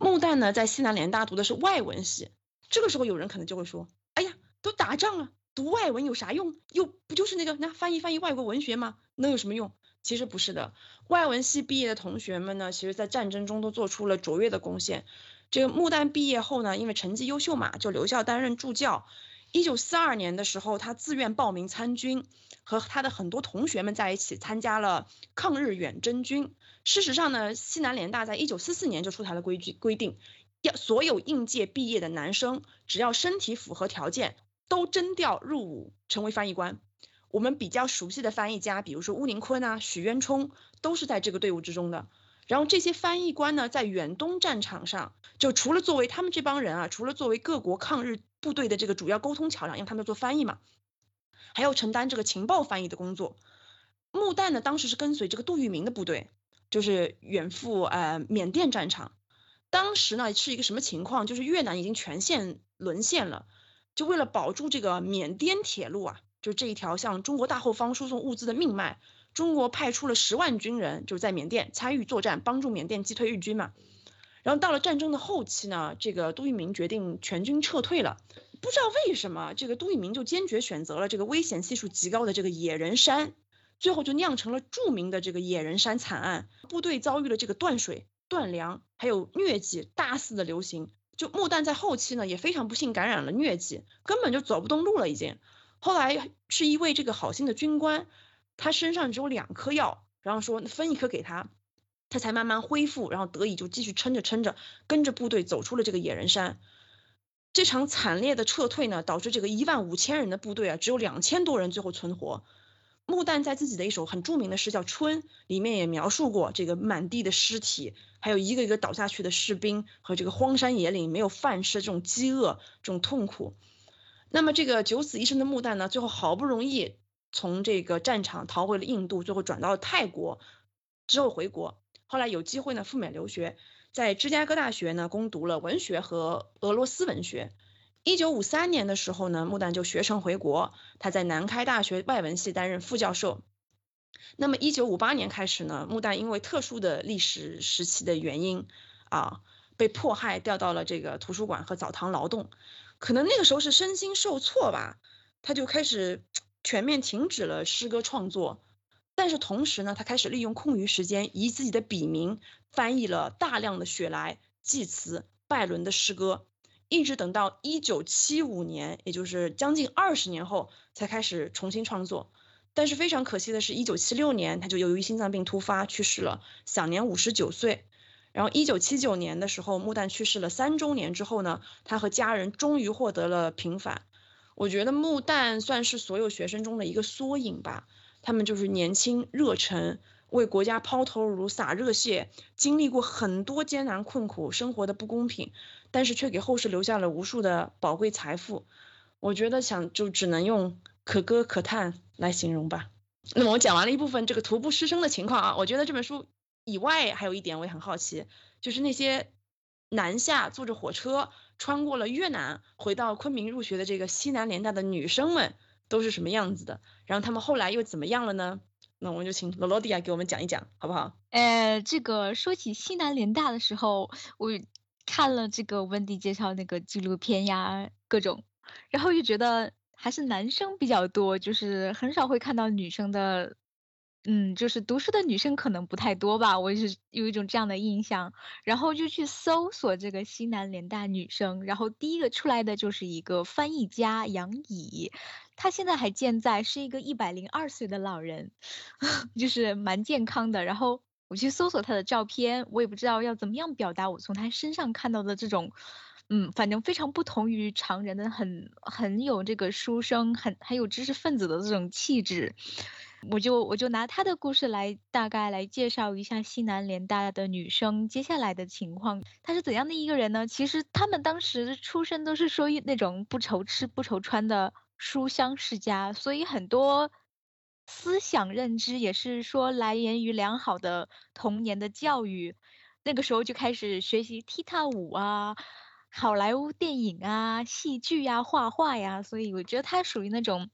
穆旦呢，在西南联大读的是外文系。这个时候，有人可能就会说：“哎呀，都打仗了，读外文有啥用？又不就是那个那翻译翻译外国文学吗？能有什么用？”其实不是的，外文系毕业的同学们呢，其实在战争中都做出了卓越的贡献。这个穆旦毕业后呢，因为成绩优秀嘛，就留校担任助教。一九四二年的时候，他自愿报名参军，和他的很多同学们在一起参加了抗日远征军。事实上呢，西南联大在一九四四年就出台了规矩，规定要所有应届毕业的男生，只要身体符合条件，都征调入伍成为翻译官。我们比较熟悉的翻译家，比如说乌宁坤啊、许渊冲，都是在这个队伍之中的。然后这些翻译官呢，在远东战场上，就除了作为他们这帮人啊，除了作为各国抗日部队的这个主要沟通桥梁，因为他们要做翻译嘛，还要承担这个情报翻译的工作。穆旦呢，当时是跟随这个杜聿明的部队，就是远赴呃缅甸战场。当时呢是一个什么情况？就是越南已经全线沦陷了，就为了保住这个缅甸铁路啊。就这一条向中国大后方输送物资的命脉，中国派出了十万军人，就是在缅甸参与作战，帮助缅甸击退日军嘛。然后到了战争的后期呢，这个杜聿明决定全军撤退了。不知道为什么，这个杜聿明就坚决选择了这个危险系数极高的这个野人山，最后就酿成了著名的这个野人山惨案。部队遭遇了这个断水、断粮，还有疟疾大肆的流行。就穆旦在后期呢，也非常不幸感染了疟疾，根本就走不动路了，已经。后来是一位这个好心的军官，他身上只有两颗药，然后说分一颗给他，他才慢慢恢复，然后得以就继续撑着撑着，跟着部队走出了这个野人山。这场惨烈的撤退呢，导致这个一万五千人的部队啊，只有两千多人最后存活。穆旦在自己的一首很著名的诗叫《春》里面也描述过这个满地的尸体，还有一个一个倒下去的士兵和这个荒山野岭没有饭吃这种饥饿、这种痛苦。那么这个九死一生的穆旦呢，最后好不容易从这个战场逃回了印度，最后转到了泰国，之后回国，后来有机会呢赴美留学，在芝加哥大学呢攻读了文学和俄罗斯文学。一九五三年的时候呢，穆旦就学成回国，他在南开大学外文系担任副教授。那么一九五八年开始呢，穆旦因为特殊的历史时期的原因啊，被迫害调到了这个图书馆和澡堂劳动。可能那个时候是身心受挫吧，他就开始全面停止了诗歌创作。但是同时呢，他开始利用空余时间，以自己的笔名翻译了大量的雪莱、济慈、拜伦的诗歌，一直等到一九七五年，也就是将近二十年后，才开始重新创作。但是非常可惜的是，一九七六年他就由于心脏病突发去世了，享年五十九岁。然后，一九七九年的时候，穆旦去世了三周年之后呢，他和家人终于获得了平反。我觉得穆旦算是所有学生中的一个缩影吧。他们就是年轻、热忱，为国家抛头颅、洒热血，经历过很多艰难困苦、生活的不公平，但是却给后世留下了无数的宝贵财富。我觉得想就只能用可歌可叹来形容吧。那么我讲完了一部分这个徒步师生的情况啊，我觉得这本书。以外还有一点我也很好奇，就是那些南下坐着火车穿过了越南回到昆明入学的这个西南联大的女生们都是什么样子的？然后他们后来又怎么样了呢？那我们就请罗罗迪亚给我们讲一讲，好不好？呃，这个说起西南联大的时候，我看了这个温迪介绍那个纪录片呀，各种，然后就觉得还是男生比较多，就是很少会看到女生的。嗯，就是读书的女生可能不太多吧，我是有一种这样的印象，然后就去搜索这个西南联大女生，然后第一个出来的就是一个翻译家杨乙，他现在还健在，是一个一百零二岁的老人，就是蛮健康的。然后我去搜索他的照片，我也不知道要怎么样表达我从他身上看到的这种，嗯，反正非常不同于常人的，很很有这个书生，很很有知识分子的这种气质。我就我就拿他的故事来大概来介绍一下西南联大的女生接下来的情况。她是怎样的一个人呢？其实他们当时出身都是属于那种不愁吃不愁穿的书香世家，所以很多思想认知也是说来源于良好的童年的教育。那个时候就开始学习踢踏舞啊，好莱坞电影啊，戏剧呀，画画呀。所以我觉得它属于那种。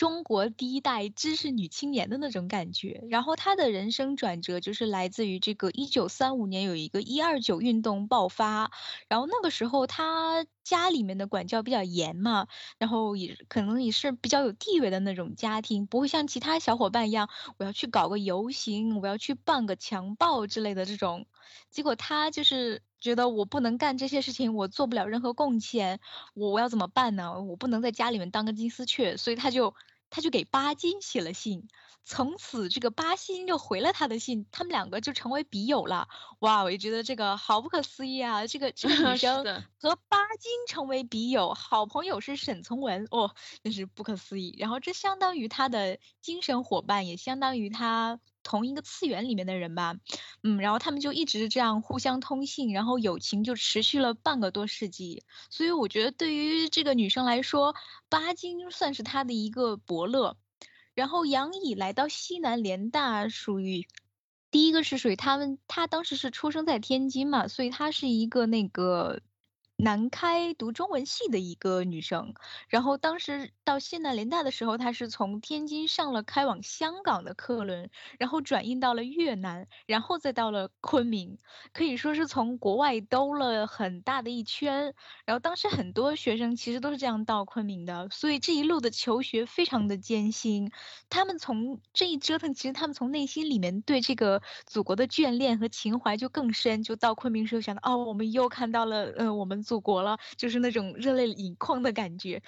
中国第一代知识女青年的那种感觉，然后她的人生转折就是来自于这个一九三五年有一个一二九运动爆发，然后那个时候她家里面的管教比较严嘛，然后也可能也是比较有地位的那种家庭，不会像其他小伙伴一样，我要去搞个游行，我要去办个强暴之类的这种，结果她就是觉得我不能干这些事情，我做不了任何贡献，我我要怎么办呢？我不能在家里面当个金丝雀，所以他就。他就给巴金写了信。从此，这个巴金就回了他的信，他们两个就成为笔友了。哇，我就觉得这个好不可思议啊！这个这个女 生和巴金成为笔友，好朋友是沈从文，哦，真是不可思议。然后这相当于他的精神伙伴，也相当于他同一个次元里面的人吧。嗯，然后他们就一直这样互相通信，然后友情就持续了半个多世纪。所以我觉得对于这个女生来说，巴金算是她的一个伯乐。然后杨乙来到西南联大，属于第一个是属于他们，他当时是出生在天津嘛，所以他是一个那个。南开读中文系的一个女生，然后当时到西南联大的时候，他是从天津上了开往香港的客轮，然后转运到了越南，然后再到了昆明，可以说是从国外兜了很大的一圈。然后当时很多学生其实都是这样到昆明的，所以这一路的求学非常的艰辛。他们从这一折腾，其实他们从内心里面对这个祖国的眷恋和情怀就更深。就到昆明时候想到，哦，我们又看到了，呃，我们。祖国了，就是那种热泪盈眶的感觉。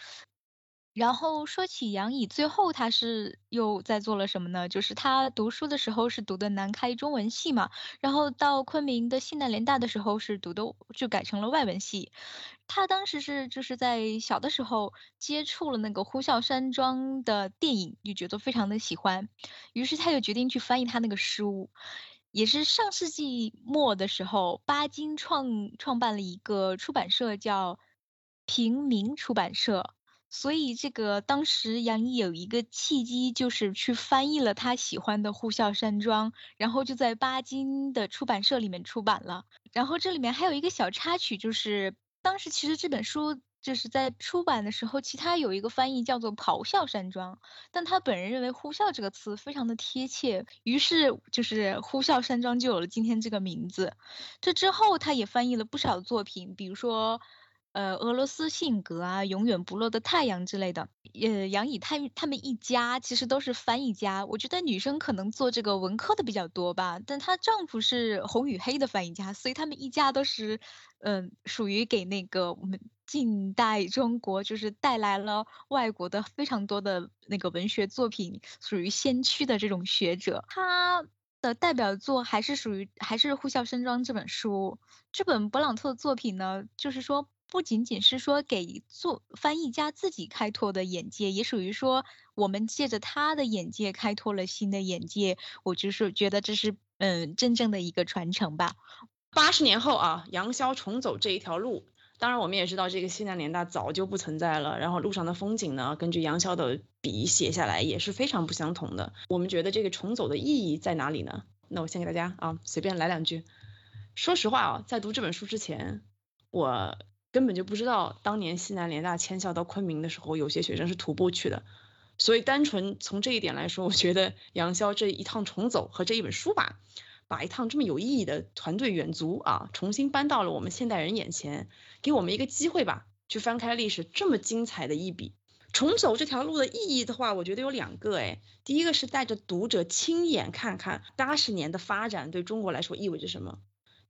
然后说起杨乙，最后他是又在做了什么呢？就是他读书的时候是读的南开中文系嘛，然后到昆明的西南联大的时候是读的就改成了外文系。他当时是就是在小的时候接触了那个呼啸山庄的电影，就觉得非常的喜欢，于是他就决定去翻译他那个书。也是上世纪末的时候，巴金创创办了一个出版社，叫平民出版社。所以这个当时杨毅有一个契机，就是去翻译了他喜欢的《呼啸山庄》，然后就在巴金的出版社里面出版了。然后这里面还有一个小插曲，就是当时其实这本书。就是在出版的时候，其他有一个翻译叫做“咆哮山庄”，但他本人认为“呼啸”这个词非常的贴切，于是就是“呼啸山庄”就有了今天这个名字。这之后，他也翻译了不少作品，比如说。呃，俄罗斯性格啊，永远不落的太阳之类的。呃，杨乙他他们一家其实都是翻译家。我觉得女生可能做这个文科的比较多吧，但她丈夫是红与黑的翻译家，所以他们一家都是，嗯，属于给那个我们近代中国就是带来了外国的非常多的那个文学作品，属于先驱的这种学者。他的代表作还是属于还是《呼啸山庄》这本书。这本勃朗特的作品呢，就是说。不仅仅是说给做翻译家自己开拓的眼界，也属于说我们借着他的眼界开拓了新的眼界。我就是觉得这是嗯真正的一个传承吧。八十年后啊，杨逍重走这一条路，当然我们也知道这个西南联大早就不存在了。然后路上的风景呢，根据杨逍的笔写下来也是非常不相同的。我们觉得这个重走的意义在哪里呢？那我先给大家啊随便来两句。说实话啊，在读这本书之前，我。根本就不知道当年西南联大迁校到昆明的时候，有些学生是徒步去的，所以单纯从这一点来说，我觉得杨潇这一趟重走和这一本书吧，把一趟这么有意义的团队远足啊，重新搬到了我们现代人眼前，给我们一个机会吧，去翻开历史这么精彩的一笔。重走这条路的意义的话，我觉得有两个哎，第一个是带着读者亲眼看看八十年的发展对中国来说意味着什么。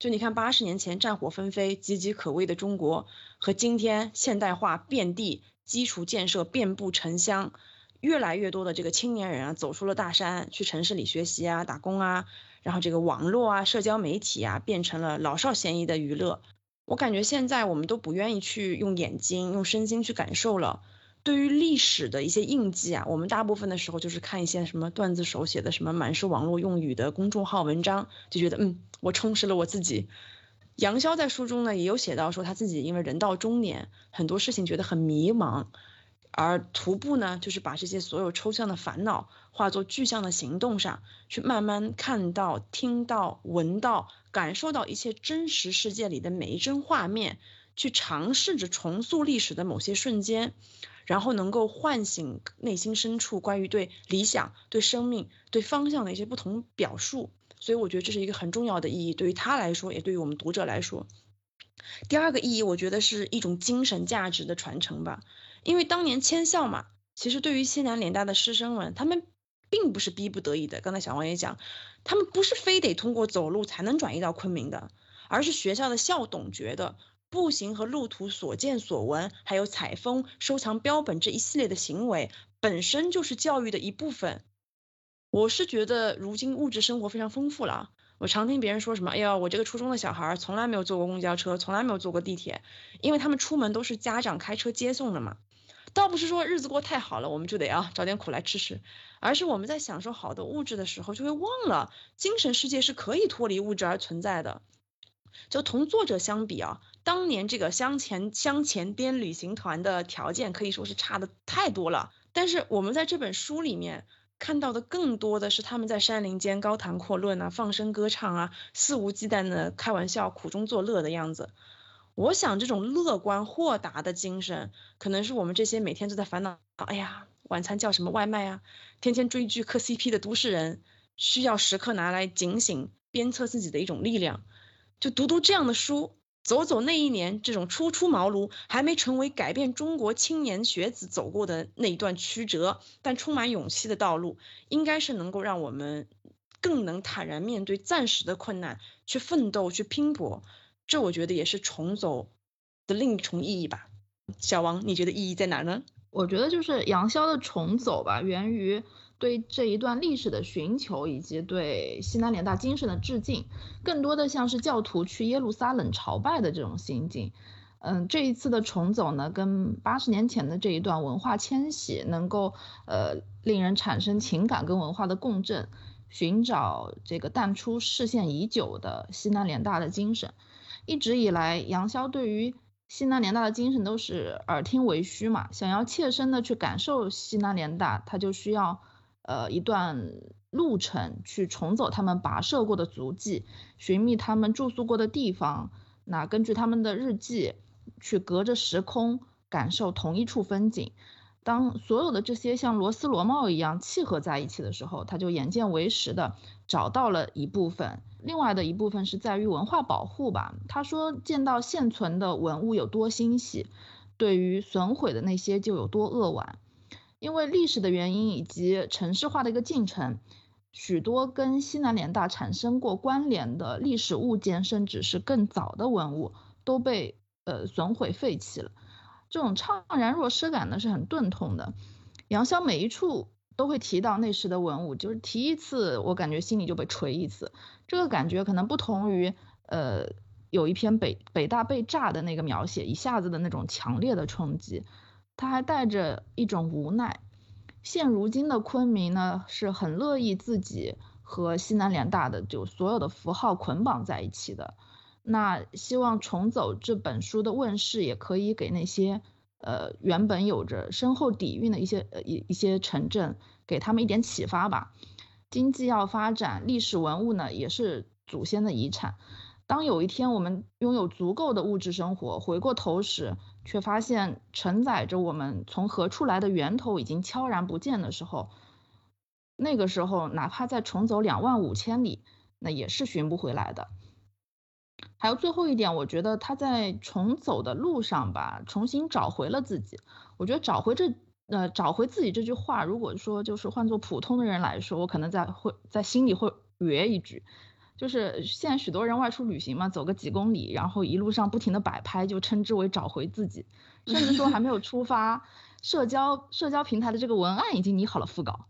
就你看，八十年前战火纷飞、岌岌可危的中国，和今天现代化遍地、基础建设遍布城乡，越来越多的这个青年人啊，走出了大山，去城市里学习啊、打工啊，然后这个网络啊、社交媒体啊，变成了老少咸宜的娱乐。我感觉现在我们都不愿意去用眼睛、用身心去感受了。对于历史的一些印记啊，我们大部分的时候就是看一些什么段子手写的什么满是网络用语的公众号文章，就觉得嗯，我充实了我自己。杨逍在书中呢也有写到说他自己因为人到中年，很多事情觉得很迷茫，而徒步呢就是把这些所有抽象的烦恼化作具象的行动上去，慢慢看到、听到、闻到、感受到一切真实世界里的每一帧画面，去尝试着重塑历史的某些瞬间。然后能够唤醒内心深处关于对理想、对生命、对方向的一些不同表述，所以我觉得这是一个很重要的意义，对于他来说，也对于我们读者来说。第二个意义，我觉得是一种精神价值的传承吧，因为当年迁校嘛，其实对于西南联大的师生们，他们并不是逼不得已的。刚才小王也讲，他们不是非得通过走路才能转移到昆明的，而是学校的校董觉得。步行和路途所见所闻，还有采风、收藏标本这一系列的行为，本身就是教育的一部分。我是觉得如今物质生活非常丰富了。我常听别人说什么，哎呀，我这个初中的小孩儿从来没有坐过公交车，从来没有坐过地铁，因为他们出门都是家长开车接送的嘛。倒不是说日子过太好了，我们就得啊找点苦来吃吃，而是我们在享受好的物质的时候，就会忘了精神世界是可以脱离物质而存在的。就同作者相比啊，当年这个香前香前边旅行团的条件可以说是差的太多了，但是我们在这本书里面。看到的更多的是他们在山林间高谈阔论啊，放声歌唱啊，肆无忌惮的开玩笑，苦中作乐的样子。我想这种乐观豁达的精神，可能是我们这些每天都在烦恼，哎呀，晚餐叫什么外卖啊，天天追剧磕 CP 的都市人，需要时刻拿来警醒鞭策自己的一种力量。就读读这样的书。走走那一年，这种初出茅庐，还没成为改变中国青年学子走过的那一段曲折，但充满勇气的道路，应该是能够让我们更能坦然面对暂时的困难，去奋斗，去拼搏。这我觉得也是重走的另一重意义吧。小王，你觉得意义在哪呢？我觉得就是杨潇的重走吧，源于。对这一段历史的寻求，以及对西南联大精神的致敬，更多的像是教徒去耶路撒冷朝拜的这种心境。嗯，这一次的重走呢，跟八十年前的这一段文化迁徙，能够呃令人产生情感跟文化的共振，寻找这个淡出视线已久的西南联大的精神。一直以来，杨逍对于西南联大的精神都是耳听为虚嘛，想要切身的去感受西南联大，他就需要。呃，一段路程去重走他们跋涉过的足迹，寻觅他们住宿过的地方，那根据他们的日记去隔着时空感受同一处风景。当所有的这些像螺丝螺帽一样契合在一起的时候，他就眼见为实的找到了一部分。另外的一部分是在于文化保护吧。他说见到现存的文物有多欣喜，对于损毁的那些就有多扼腕。因为历史的原因以及城市化的一个进程，许多跟西南联大产生过关联的历史物件，甚至是更早的文物，都被呃损毁废弃了。这种怅然若失感呢是很钝痛的。杨逍每一处都会提到那时的文物，就是提一次，我感觉心里就被锤一次。这个感觉可能不同于呃有一篇北北大被炸的那个描写，一下子的那种强烈的冲击。他还带着一种无奈。现如今的昆明呢，是很乐意自己和西南联大的就所有的符号捆绑在一起的。那希望重走这本书的问世，也可以给那些呃原本有着深厚底蕴的一些呃一一些城镇，给他们一点启发吧。经济要发展，历史文物呢也是祖先的遗产。当有一天我们拥有足够的物质生活，回过头时。却发现承载着我们从何处来的源头已经悄然不见的时候，那个时候哪怕再重走两万五千里，那也是寻不回来的。还有最后一点，我觉得他在重走的路上吧，重新找回了自己。我觉得找回这呃找回自己这句话，如果说就是换做普通的人来说，我可能在会在心里会约一句。就是现在许多人外出旅行嘛，走个几公里，然后一路上不停的摆拍，就称之为找回自己。甚至说还没有出发，社交社交平台的这个文案已经拟好了副稿。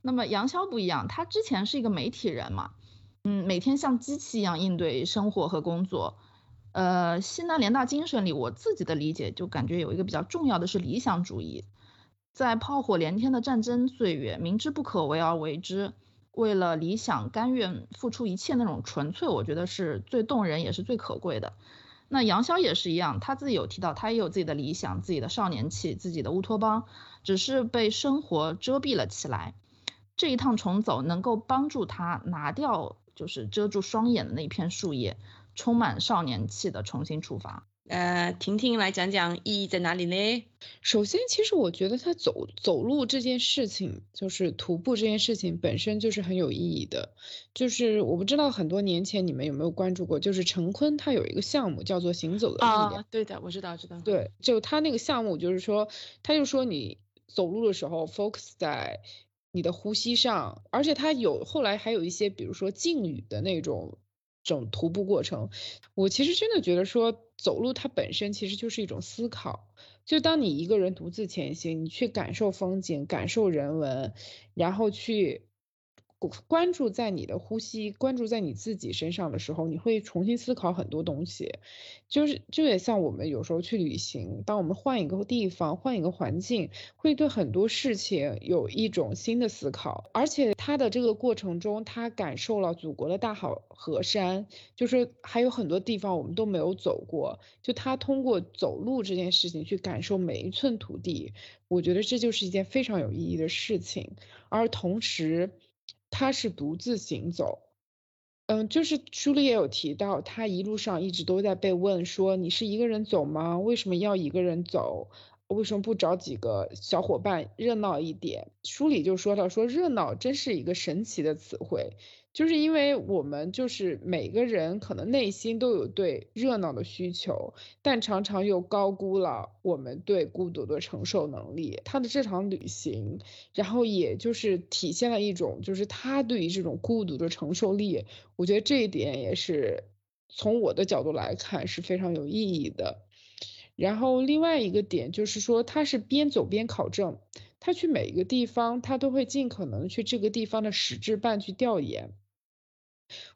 那么杨潇不一样，他之前是一个媒体人嘛，嗯，每天像机器一样应对生活和工作。呃，西南联大精神里，我自己的理解就感觉有一个比较重要的是理想主义，在炮火连天的战争岁月，明知不可为而为之。为了理想甘愿付出一切那种纯粹，我觉得是最动人也是最可贵的。那杨逍也是一样，他自己有提到，他也有自己的理想、自己的少年气、自己的乌托邦，只是被生活遮蔽了起来。这一趟重走能够帮助他拿掉就是遮住双眼的那片树叶，充满少年气的重新出发。呃，婷婷来讲讲意义在哪里呢？首先，其实我觉得他走走路这件事情，就是徒步这件事情本身就是很有意义的。就是我不知道很多年前你们有没有关注过，就是陈坤他有一个项目叫做行走的力量。啊，对的，我知道，知道。对，就他那个项目就是说，他就说你走路的时候 focus 在你的呼吸上，而且他有后来还有一些，比如说敬语的那种。整徒步过程，我其实真的觉得说走路它本身其实就是一种思考，就当你一个人独自前行，你去感受风景，感受人文，然后去。关注在你的呼吸，关注在你自己身上的时候，你会重新思考很多东西。就是就也像我们有时候去旅行，当我们换一个地方，换一个环境，会对很多事情有一种新的思考。而且他的这个过程中，他感受了祖国的大好河山，就是还有很多地方我们都没有走过。就他通过走路这件事情去感受每一寸土地，我觉得这就是一件非常有意义的事情。而同时，他是独自行走，嗯，就是书里也有提到，他一路上一直都在被问说，你是一个人走吗？为什么要一个人走？为什么不找几个小伙伴热闹一点？书里就说到说热闹真是一个神奇的词汇。就是因为我们就是每个人可能内心都有对热闹的需求，但常常又高估了我们对孤独的承受能力。他的这场旅行，然后也就是体现了一种就是他对于这种孤独的承受力。我觉得这一点也是从我的角度来看是非常有意义的。然后另外一个点就是说他是边走边考证，他去每一个地方他都会尽可能去这个地方的史志办去调研。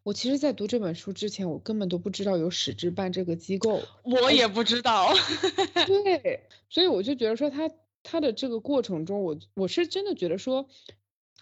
我其实，在读这本书之前，我根本都不知道有史志办这个机构，我也不知道。对，所以我就觉得说，他他的这个过程中，我我是真的觉得说，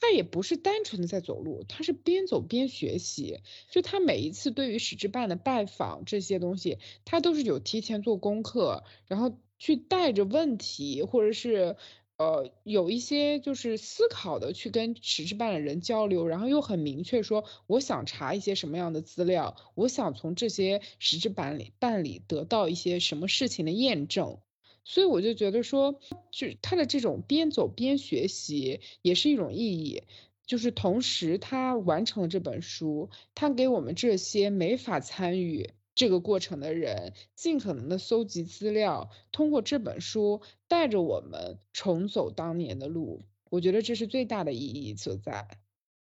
他也不是单纯的在走路，他是边走边学习。就他每一次对于史志办的拜访这些东西，他都是有提前做功课，然后去带着问题，或者是。呃，有一些就是思考的去跟实质办的人交流，然后又很明确说，我想查一些什么样的资料，我想从这些实质办里办理得到一些什么事情的验证，所以我就觉得说，就他的这种边走边学习也是一种意义，就是同时他完成了这本书，他给我们这些没法参与。这个过程的人尽可能的搜集资料，通过这本书带着我们重走当年的路，我觉得这是最大的意义所在。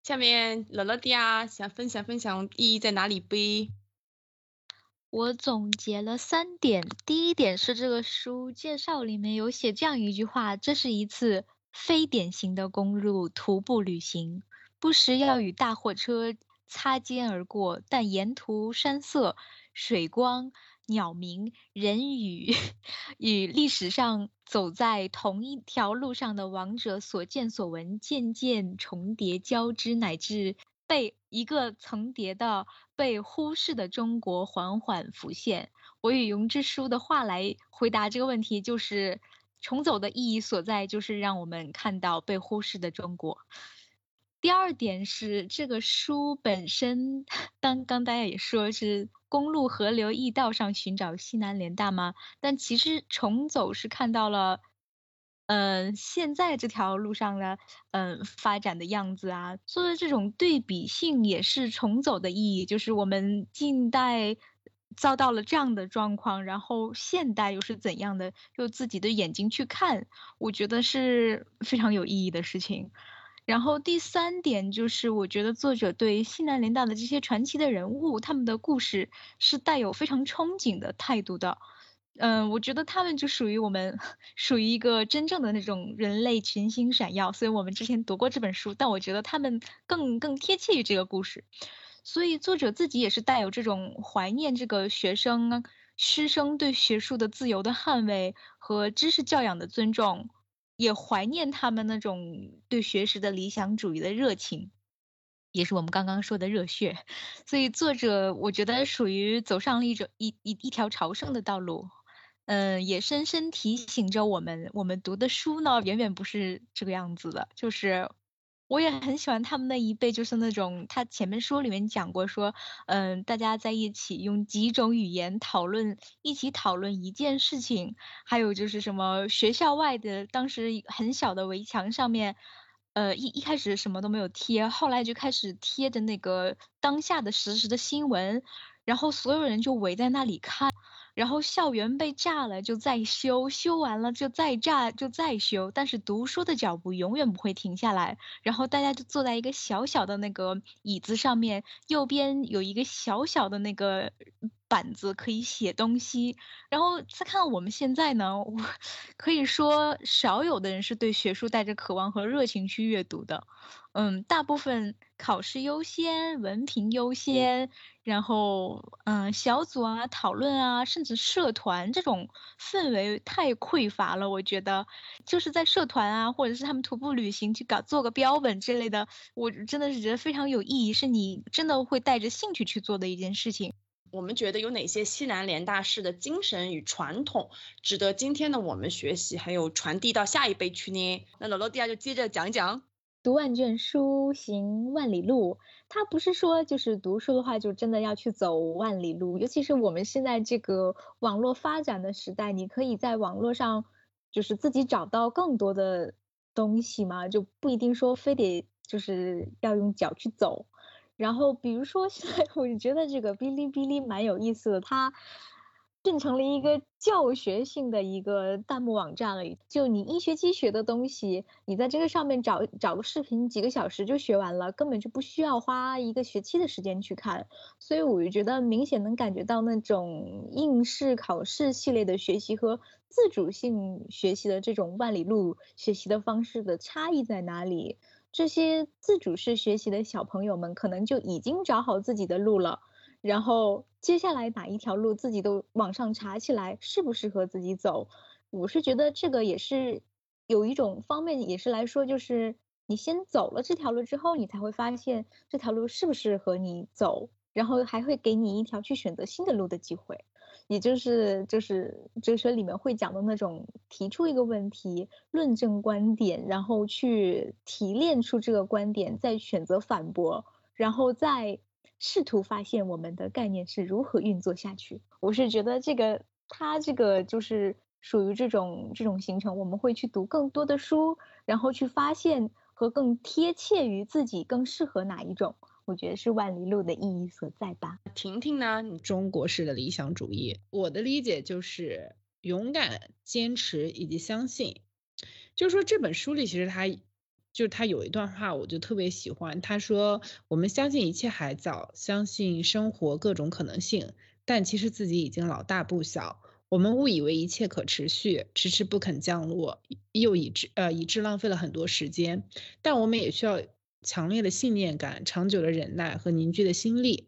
下面乐乐迪亚想分享分享意义在哪里呗？我总结了三点，第一点是这个书介绍里面有写这样一句话：这是一次非典型的公路徒步旅行，不时要与大货车擦肩而过，但沿途山色。水光、鸟鸣、人语，与历史上走在同一条路上的王者所见所闻渐渐重叠交织，乃至被一个层叠的被忽视的中国缓缓浮现。我以荣之书的话来回答这个问题，就是重走的意义所在，就是让我们看到被忽视的中国。第二点是这个书本身，刚刚大家也说是。公路、河流、驿道上寻找西南联大吗？但其实重走是看到了，嗯，现在这条路上的嗯发展的样子啊。作为这种对比性，也是重走的意义，就是我们近代遭到了这样的状况，然后现代又是怎样的，用自己的眼睛去看，我觉得是非常有意义的事情。然后第三点就是，我觉得作者对西南联大的这些传奇的人物，他们的故事是带有非常憧憬的态度的。嗯，我觉得他们就属于我们，属于一个真正的那种人类群星闪耀。所以我们之前读过这本书，但我觉得他们更更贴切于这个故事。所以作者自己也是带有这种怀念这个学生师生对学术的自由的捍卫和知识教养的尊重。也怀念他们那种对学识的理想主义的热情，也是我们刚刚说的热血。所以作者我觉得属于走上了一种一一一条朝圣的道路，嗯，也深深提醒着我们，我们读的书呢，远远不是这个样子的，就是。我也很喜欢他们那一辈，就是那种他前面书里面讲过说，嗯，大家在一起用几种语言讨论，一起讨论一件事情，还有就是什么学校外的当时很小的围墙上面，呃，一一开始什么都没有贴，后来就开始贴着那个当下的实时的新闻，然后所有人就围在那里看。然后校园被炸了，就再修，修完了就再炸，就再修。但是读书的脚步永远不会停下来。然后大家就坐在一个小小的那个椅子上面，右边有一个小小的那个板子可以写东西。然后再看我们现在呢，我 可以说少有的人是对学术带着渴望和热情去阅读的。嗯，大部分考试优先，文凭优先，然后嗯，小组啊、讨论啊，甚至社团这种氛围太匮乏了。我觉得就是在社团啊，或者是他们徒步旅行去搞做个标本之类的，我真的是觉得非常有意义，是你真的会带着兴趣去做的一件事情。我们觉得有哪些西南联大式的精神与传统值得今天的我们学习，还有传递到下一辈去呢？那罗罗迪亚就接着讲讲。读万卷书，行万里路。他不是说就是读书的话，就真的要去走万里路。尤其是我们现在这个网络发展的时代，你可以在网络上就是自己找到更多的东西嘛，就不一定说非得就是要用脚去走。然后比如说现在，我就觉得这个哔哩哔哩蛮有意思的，它。变成了一个教学性的一个弹幕网站了，就你一学期学的东西，你在这个上面找找个视频，几个小时就学完了，根本就不需要花一个学期的时间去看。所以我就觉得明显能感觉到那种应试考试系列的学习和自主性学习的这种万里路学习的方式的差异在哪里。这些自主式学习的小朋友们可能就已经找好自己的路了。然后接下来哪一条路自己都网上查起来适不适合自己走，我是觉得这个也是有一种方面也是来说，就是你先走了这条路之后，你才会发现这条路适不适合你走，然后还会给你一条去选择新的路的机会，也就是就是哲学里面会讲的那种提出一个问题，论证观点，然后去提炼出这个观点，再选择反驳，然后再。试图发现我们的概念是如何运作下去。我是觉得这个，它这个就是属于这种这种形成，我们会去读更多的书，然后去发现和更贴切于自己更适合哪一种。我觉得是万里路的意义所在吧。婷婷呢？你中国式的理想主义，我的理解就是勇敢、坚持以及相信。就是说这本书里其实他。就是他有一段话，我就特别喜欢。他说：“我们相信一切还早，相信生活各种可能性，但其实自己已经老大不小。我们误以为一切可持续，迟迟不肯降落，又以致呃以致浪费了很多时间。但我们也需要强烈的信念感、长久的忍耐和凝聚的心力。”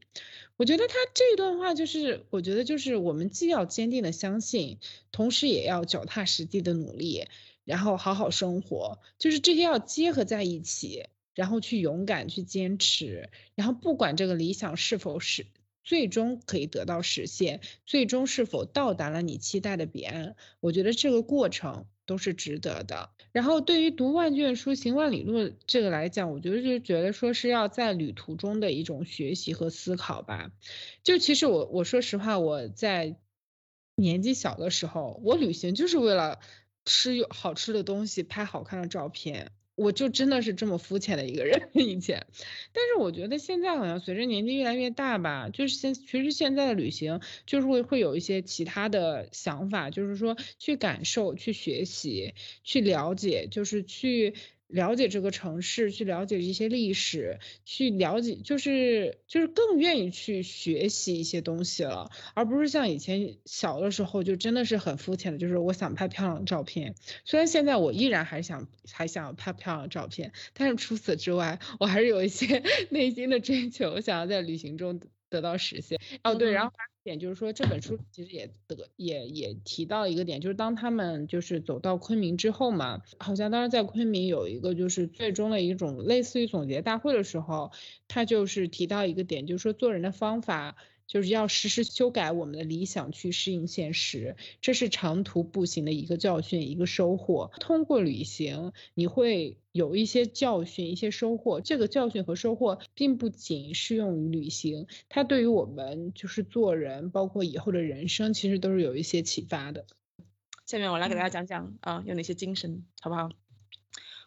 我觉得他这段话就是，我觉得就是我们既要坚定的相信，同时也要脚踏实地的努力。然后好好生活，就是这些要结合在一起，然后去勇敢去坚持，然后不管这个理想是否是最终可以得到实现，最终是否到达了你期待的彼岸，我觉得这个过程都是值得的。然后对于读万卷书行万里路这个来讲，我觉得就觉得说是要在旅途中的一种学习和思考吧。就其实我我说实话，我在年纪小的时候，我旅行就是为了。吃有好吃的东西，拍好看的照片，我就真的是这么肤浅的一个人 以前。但是我觉得现在好像随着年纪越来越大吧，就是现其实现在的旅行就是会会有一些其他的想法，就是说去感受、去学习、去了解，就是去。了解这个城市，去了解一些历史，去了解就是就是更愿意去学习一些东西了，而不是像以前小的时候就真的是很肤浅的，就是我想拍漂亮的照片。虽然现在我依然还想还想拍漂亮的照片，但是除此之外，我还是有一些 内心的追求，想要在旅行中得到实现。哦，对，然后。也就是说，这本书其实也得也也提到一个点，就是当他们就是走到昆明之后嘛，好像当时在昆明有一个就是最终的一种类似于总结大会的时候，他就是提到一个点，就是说做人的方法。就是要实时修改我们的理想去适应现实，这是长途步行的一个教训，一个收获。通过旅行，你会有一些教训，一些收获。这个教训和收获并不仅适用于旅行，它对于我们就是做人，包括以后的人生，其实都是有一些启发的。下面我来给大家讲讲啊，有哪些精神，好不好？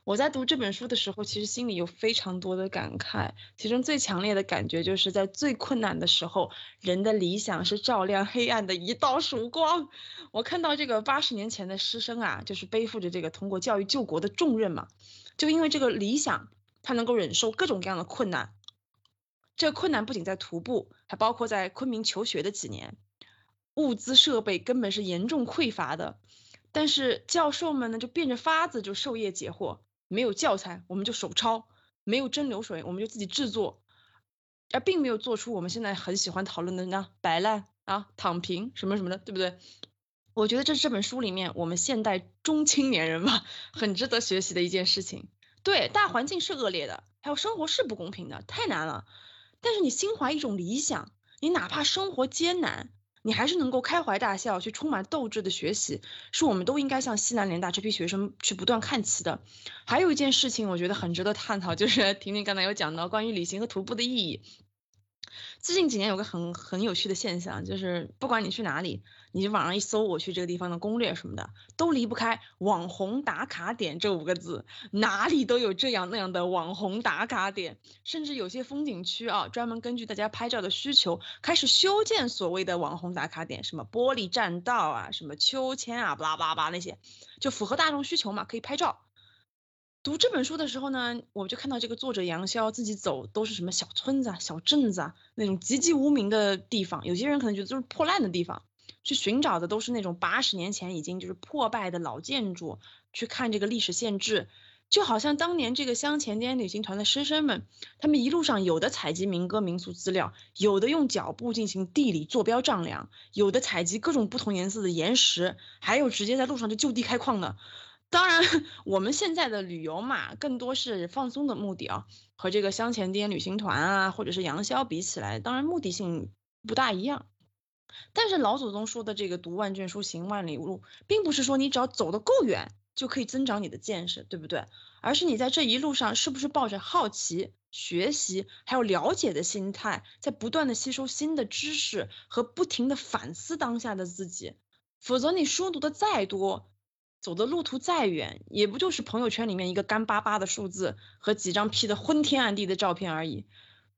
我在读这本书的时候，其实心里有非常多的感慨，其中最强烈的感觉就是在最困难的时候，人的理想是照亮黑暗的一道曙光。我看到这个八十年前的师生啊，就是背负着这个通过教育救国的重任嘛，就因为这个理想，他能够忍受各种各样的困难，这个困难不仅在徒步，还包括在昆明求学的几年，物资设备根本是严重匮乏的。但是教授们呢，就变着法子就授业解惑，没有教材我们就手抄，没有蒸馏水我们就自己制作，而并没有做出我们现在很喜欢讨论的那摆烂啊、躺平什么什么的，对不对？我觉得这是这本书里面我们现代中青年人吧，很值得学习的一件事情。对，大环境是恶劣的，还有生活是不公平的，太难了。但是你心怀一种理想，你哪怕生活艰难，你还是能够开怀大笑，去充满斗志的学习，是我们都应该向西南联大这批学生去不断看齐的。还有一件事情，我觉得很值得探讨，就是 婷婷刚才有讲到关于旅行和徒步的意义。最近几年有个很很有趣的现象，就是不管你去哪里，你网上一搜我去这个地方的攻略什么的，都离不开网红打卡点这五个字，哪里都有这样那样的网红打卡点，甚至有些风景区啊，专门根据大家拍照的需求，开始修建所谓的网红打卡点，什么玻璃栈道啊，什么秋千啊，巴拉巴拉巴那些，就符合大众需求嘛，可以拍照。读这本书的时候呢，我就看到这个作者杨潇自己走都是什么小村子啊、小镇子啊那种籍籍无名的地方，有些人可能觉得都是破烂的地方，去寻找的都是那种八十年前已经就是破败的老建筑，去看这个历史县志，就好像当年这个香前滇旅行团的师生们，他们一路上有的采集民歌民俗资料，有的用脚步进行地理坐标丈量，有的采集各种不同颜色的岩石，还有直接在路上就就地开矿的。当然，我们现在的旅游嘛，更多是放松的目的啊，和这个香前滇旅行团啊，或者是杨潇比起来，当然目的性不大一样。但是老祖宗说的这个读万卷书，行万里路，并不是说你只要走得够远就可以增长你的见识，对不对？而是你在这一路上是不是抱着好奇、学习还有了解的心态，在不断的吸收新的知识和不停的反思当下的自己。否则你书读的再多。走的路途再远，也不就是朋友圈里面一个干巴巴的数字和几张 P 的昏天暗地的照片而已。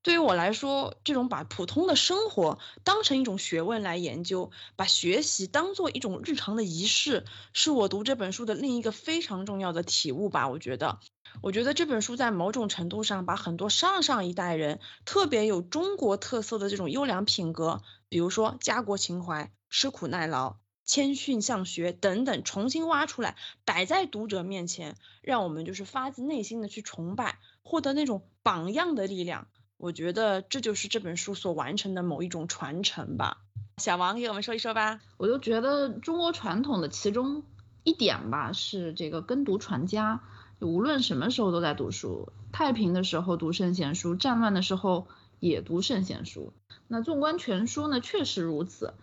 对于我来说，这种把普通的生活当成一种学问来研究，把学习当做一种日常的仪式，是我读这本书的另一个非常重要的体悟吧。我觉得，我觉得这本书在某种程度上把很多上上一代人特别有中国特色的这种优良品格，比如说家国情怀、吃苦耐劳。谦逊向学等等，重新挖出来，摆在读者面前，让我们就是发自内心的去崇拜，获得那种榜样的力量。我觉得这就是这本书所完成的某一种传承吧。小王给我们说一说吧。我就觉得中国传统的其中一点吧，是这个跟读传家，无论什么时候都在读书。太平的时候读圣贤书，战乱的时候也读圣贤书。那纵观全书呢，确实如此。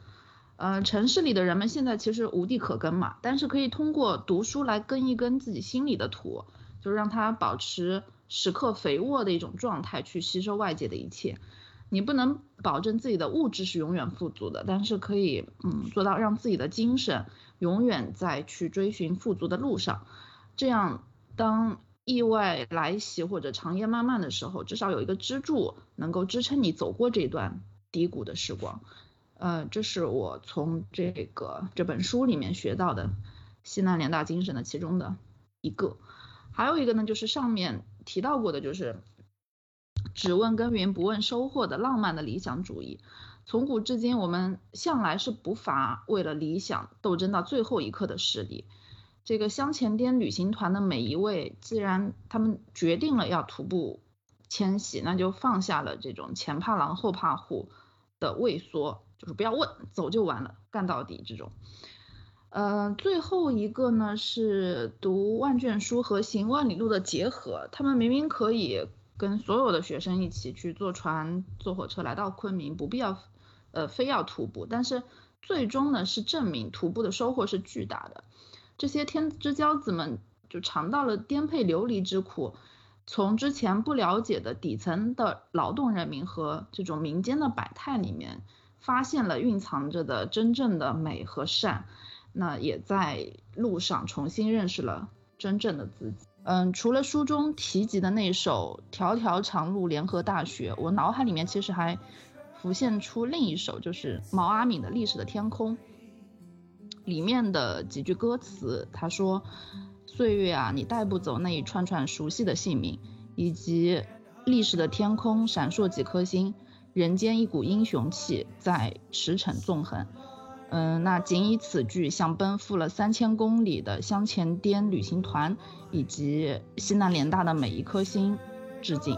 呃，城市里的人们现在其实无地可耕嘛，但是可以通过读书来耕一耕自己心里的土，就是让他保持时刻肥沃的一种状态，去吸收外界的一切。你不能保证自己的物质是永远富足的，但是可以，嗯，做到让自己的精神永远在去追寻富足的路上。这样，当意外来袭或者长夜漫漫的时候，至少有一个支柱能够支撑你走过这段低谷的时光。呃，这是我从这个这本书里面学到的西南联大精神的其中的一个，还有一个呢，就是上面提到过的，就是只问耕耘不问收获的浪漫的理想主义。从古至今，我们向来是不乏为了理想斗争到最后一刻的势力。这个香前滇旅行团的每一位，既然他们决定了要徒步迁徙，那就放下了这种前怕狼后怕虎的畏缩。就是不要问，走就完了，干到底这种。呃，最后一个呢是读万卷书和行万里路的结合。他们明明可以跟所有的学生一起去坐船、坐火车来到昆明，不必要呃非要徒步，但是最终呢是证明徒步的收获是巨大的。这些天之骄子们就尝到了颠沛流离之苦，从之前不了解的底层的劳动人民和这种民间的百态里面。发现了蕴藏着的真正的美和善，那也在路上重新认识了真正的自己。嗯，除了书中提及的那首《条条长路连河大学》，我脑海里面其实还浮现出另一首，就是毛阿敏的《历史的天空》里面的几句歌词。他说：“岁月啊，你带不走那一串串熟悉的姓名，以及历史的天空闪烁几颗星，人间一股英雄气在驰骋纵横。嗯，那仅以此句向奔赴了三千公里的香前滇旅行团以及西南联大的每一颗星致敬。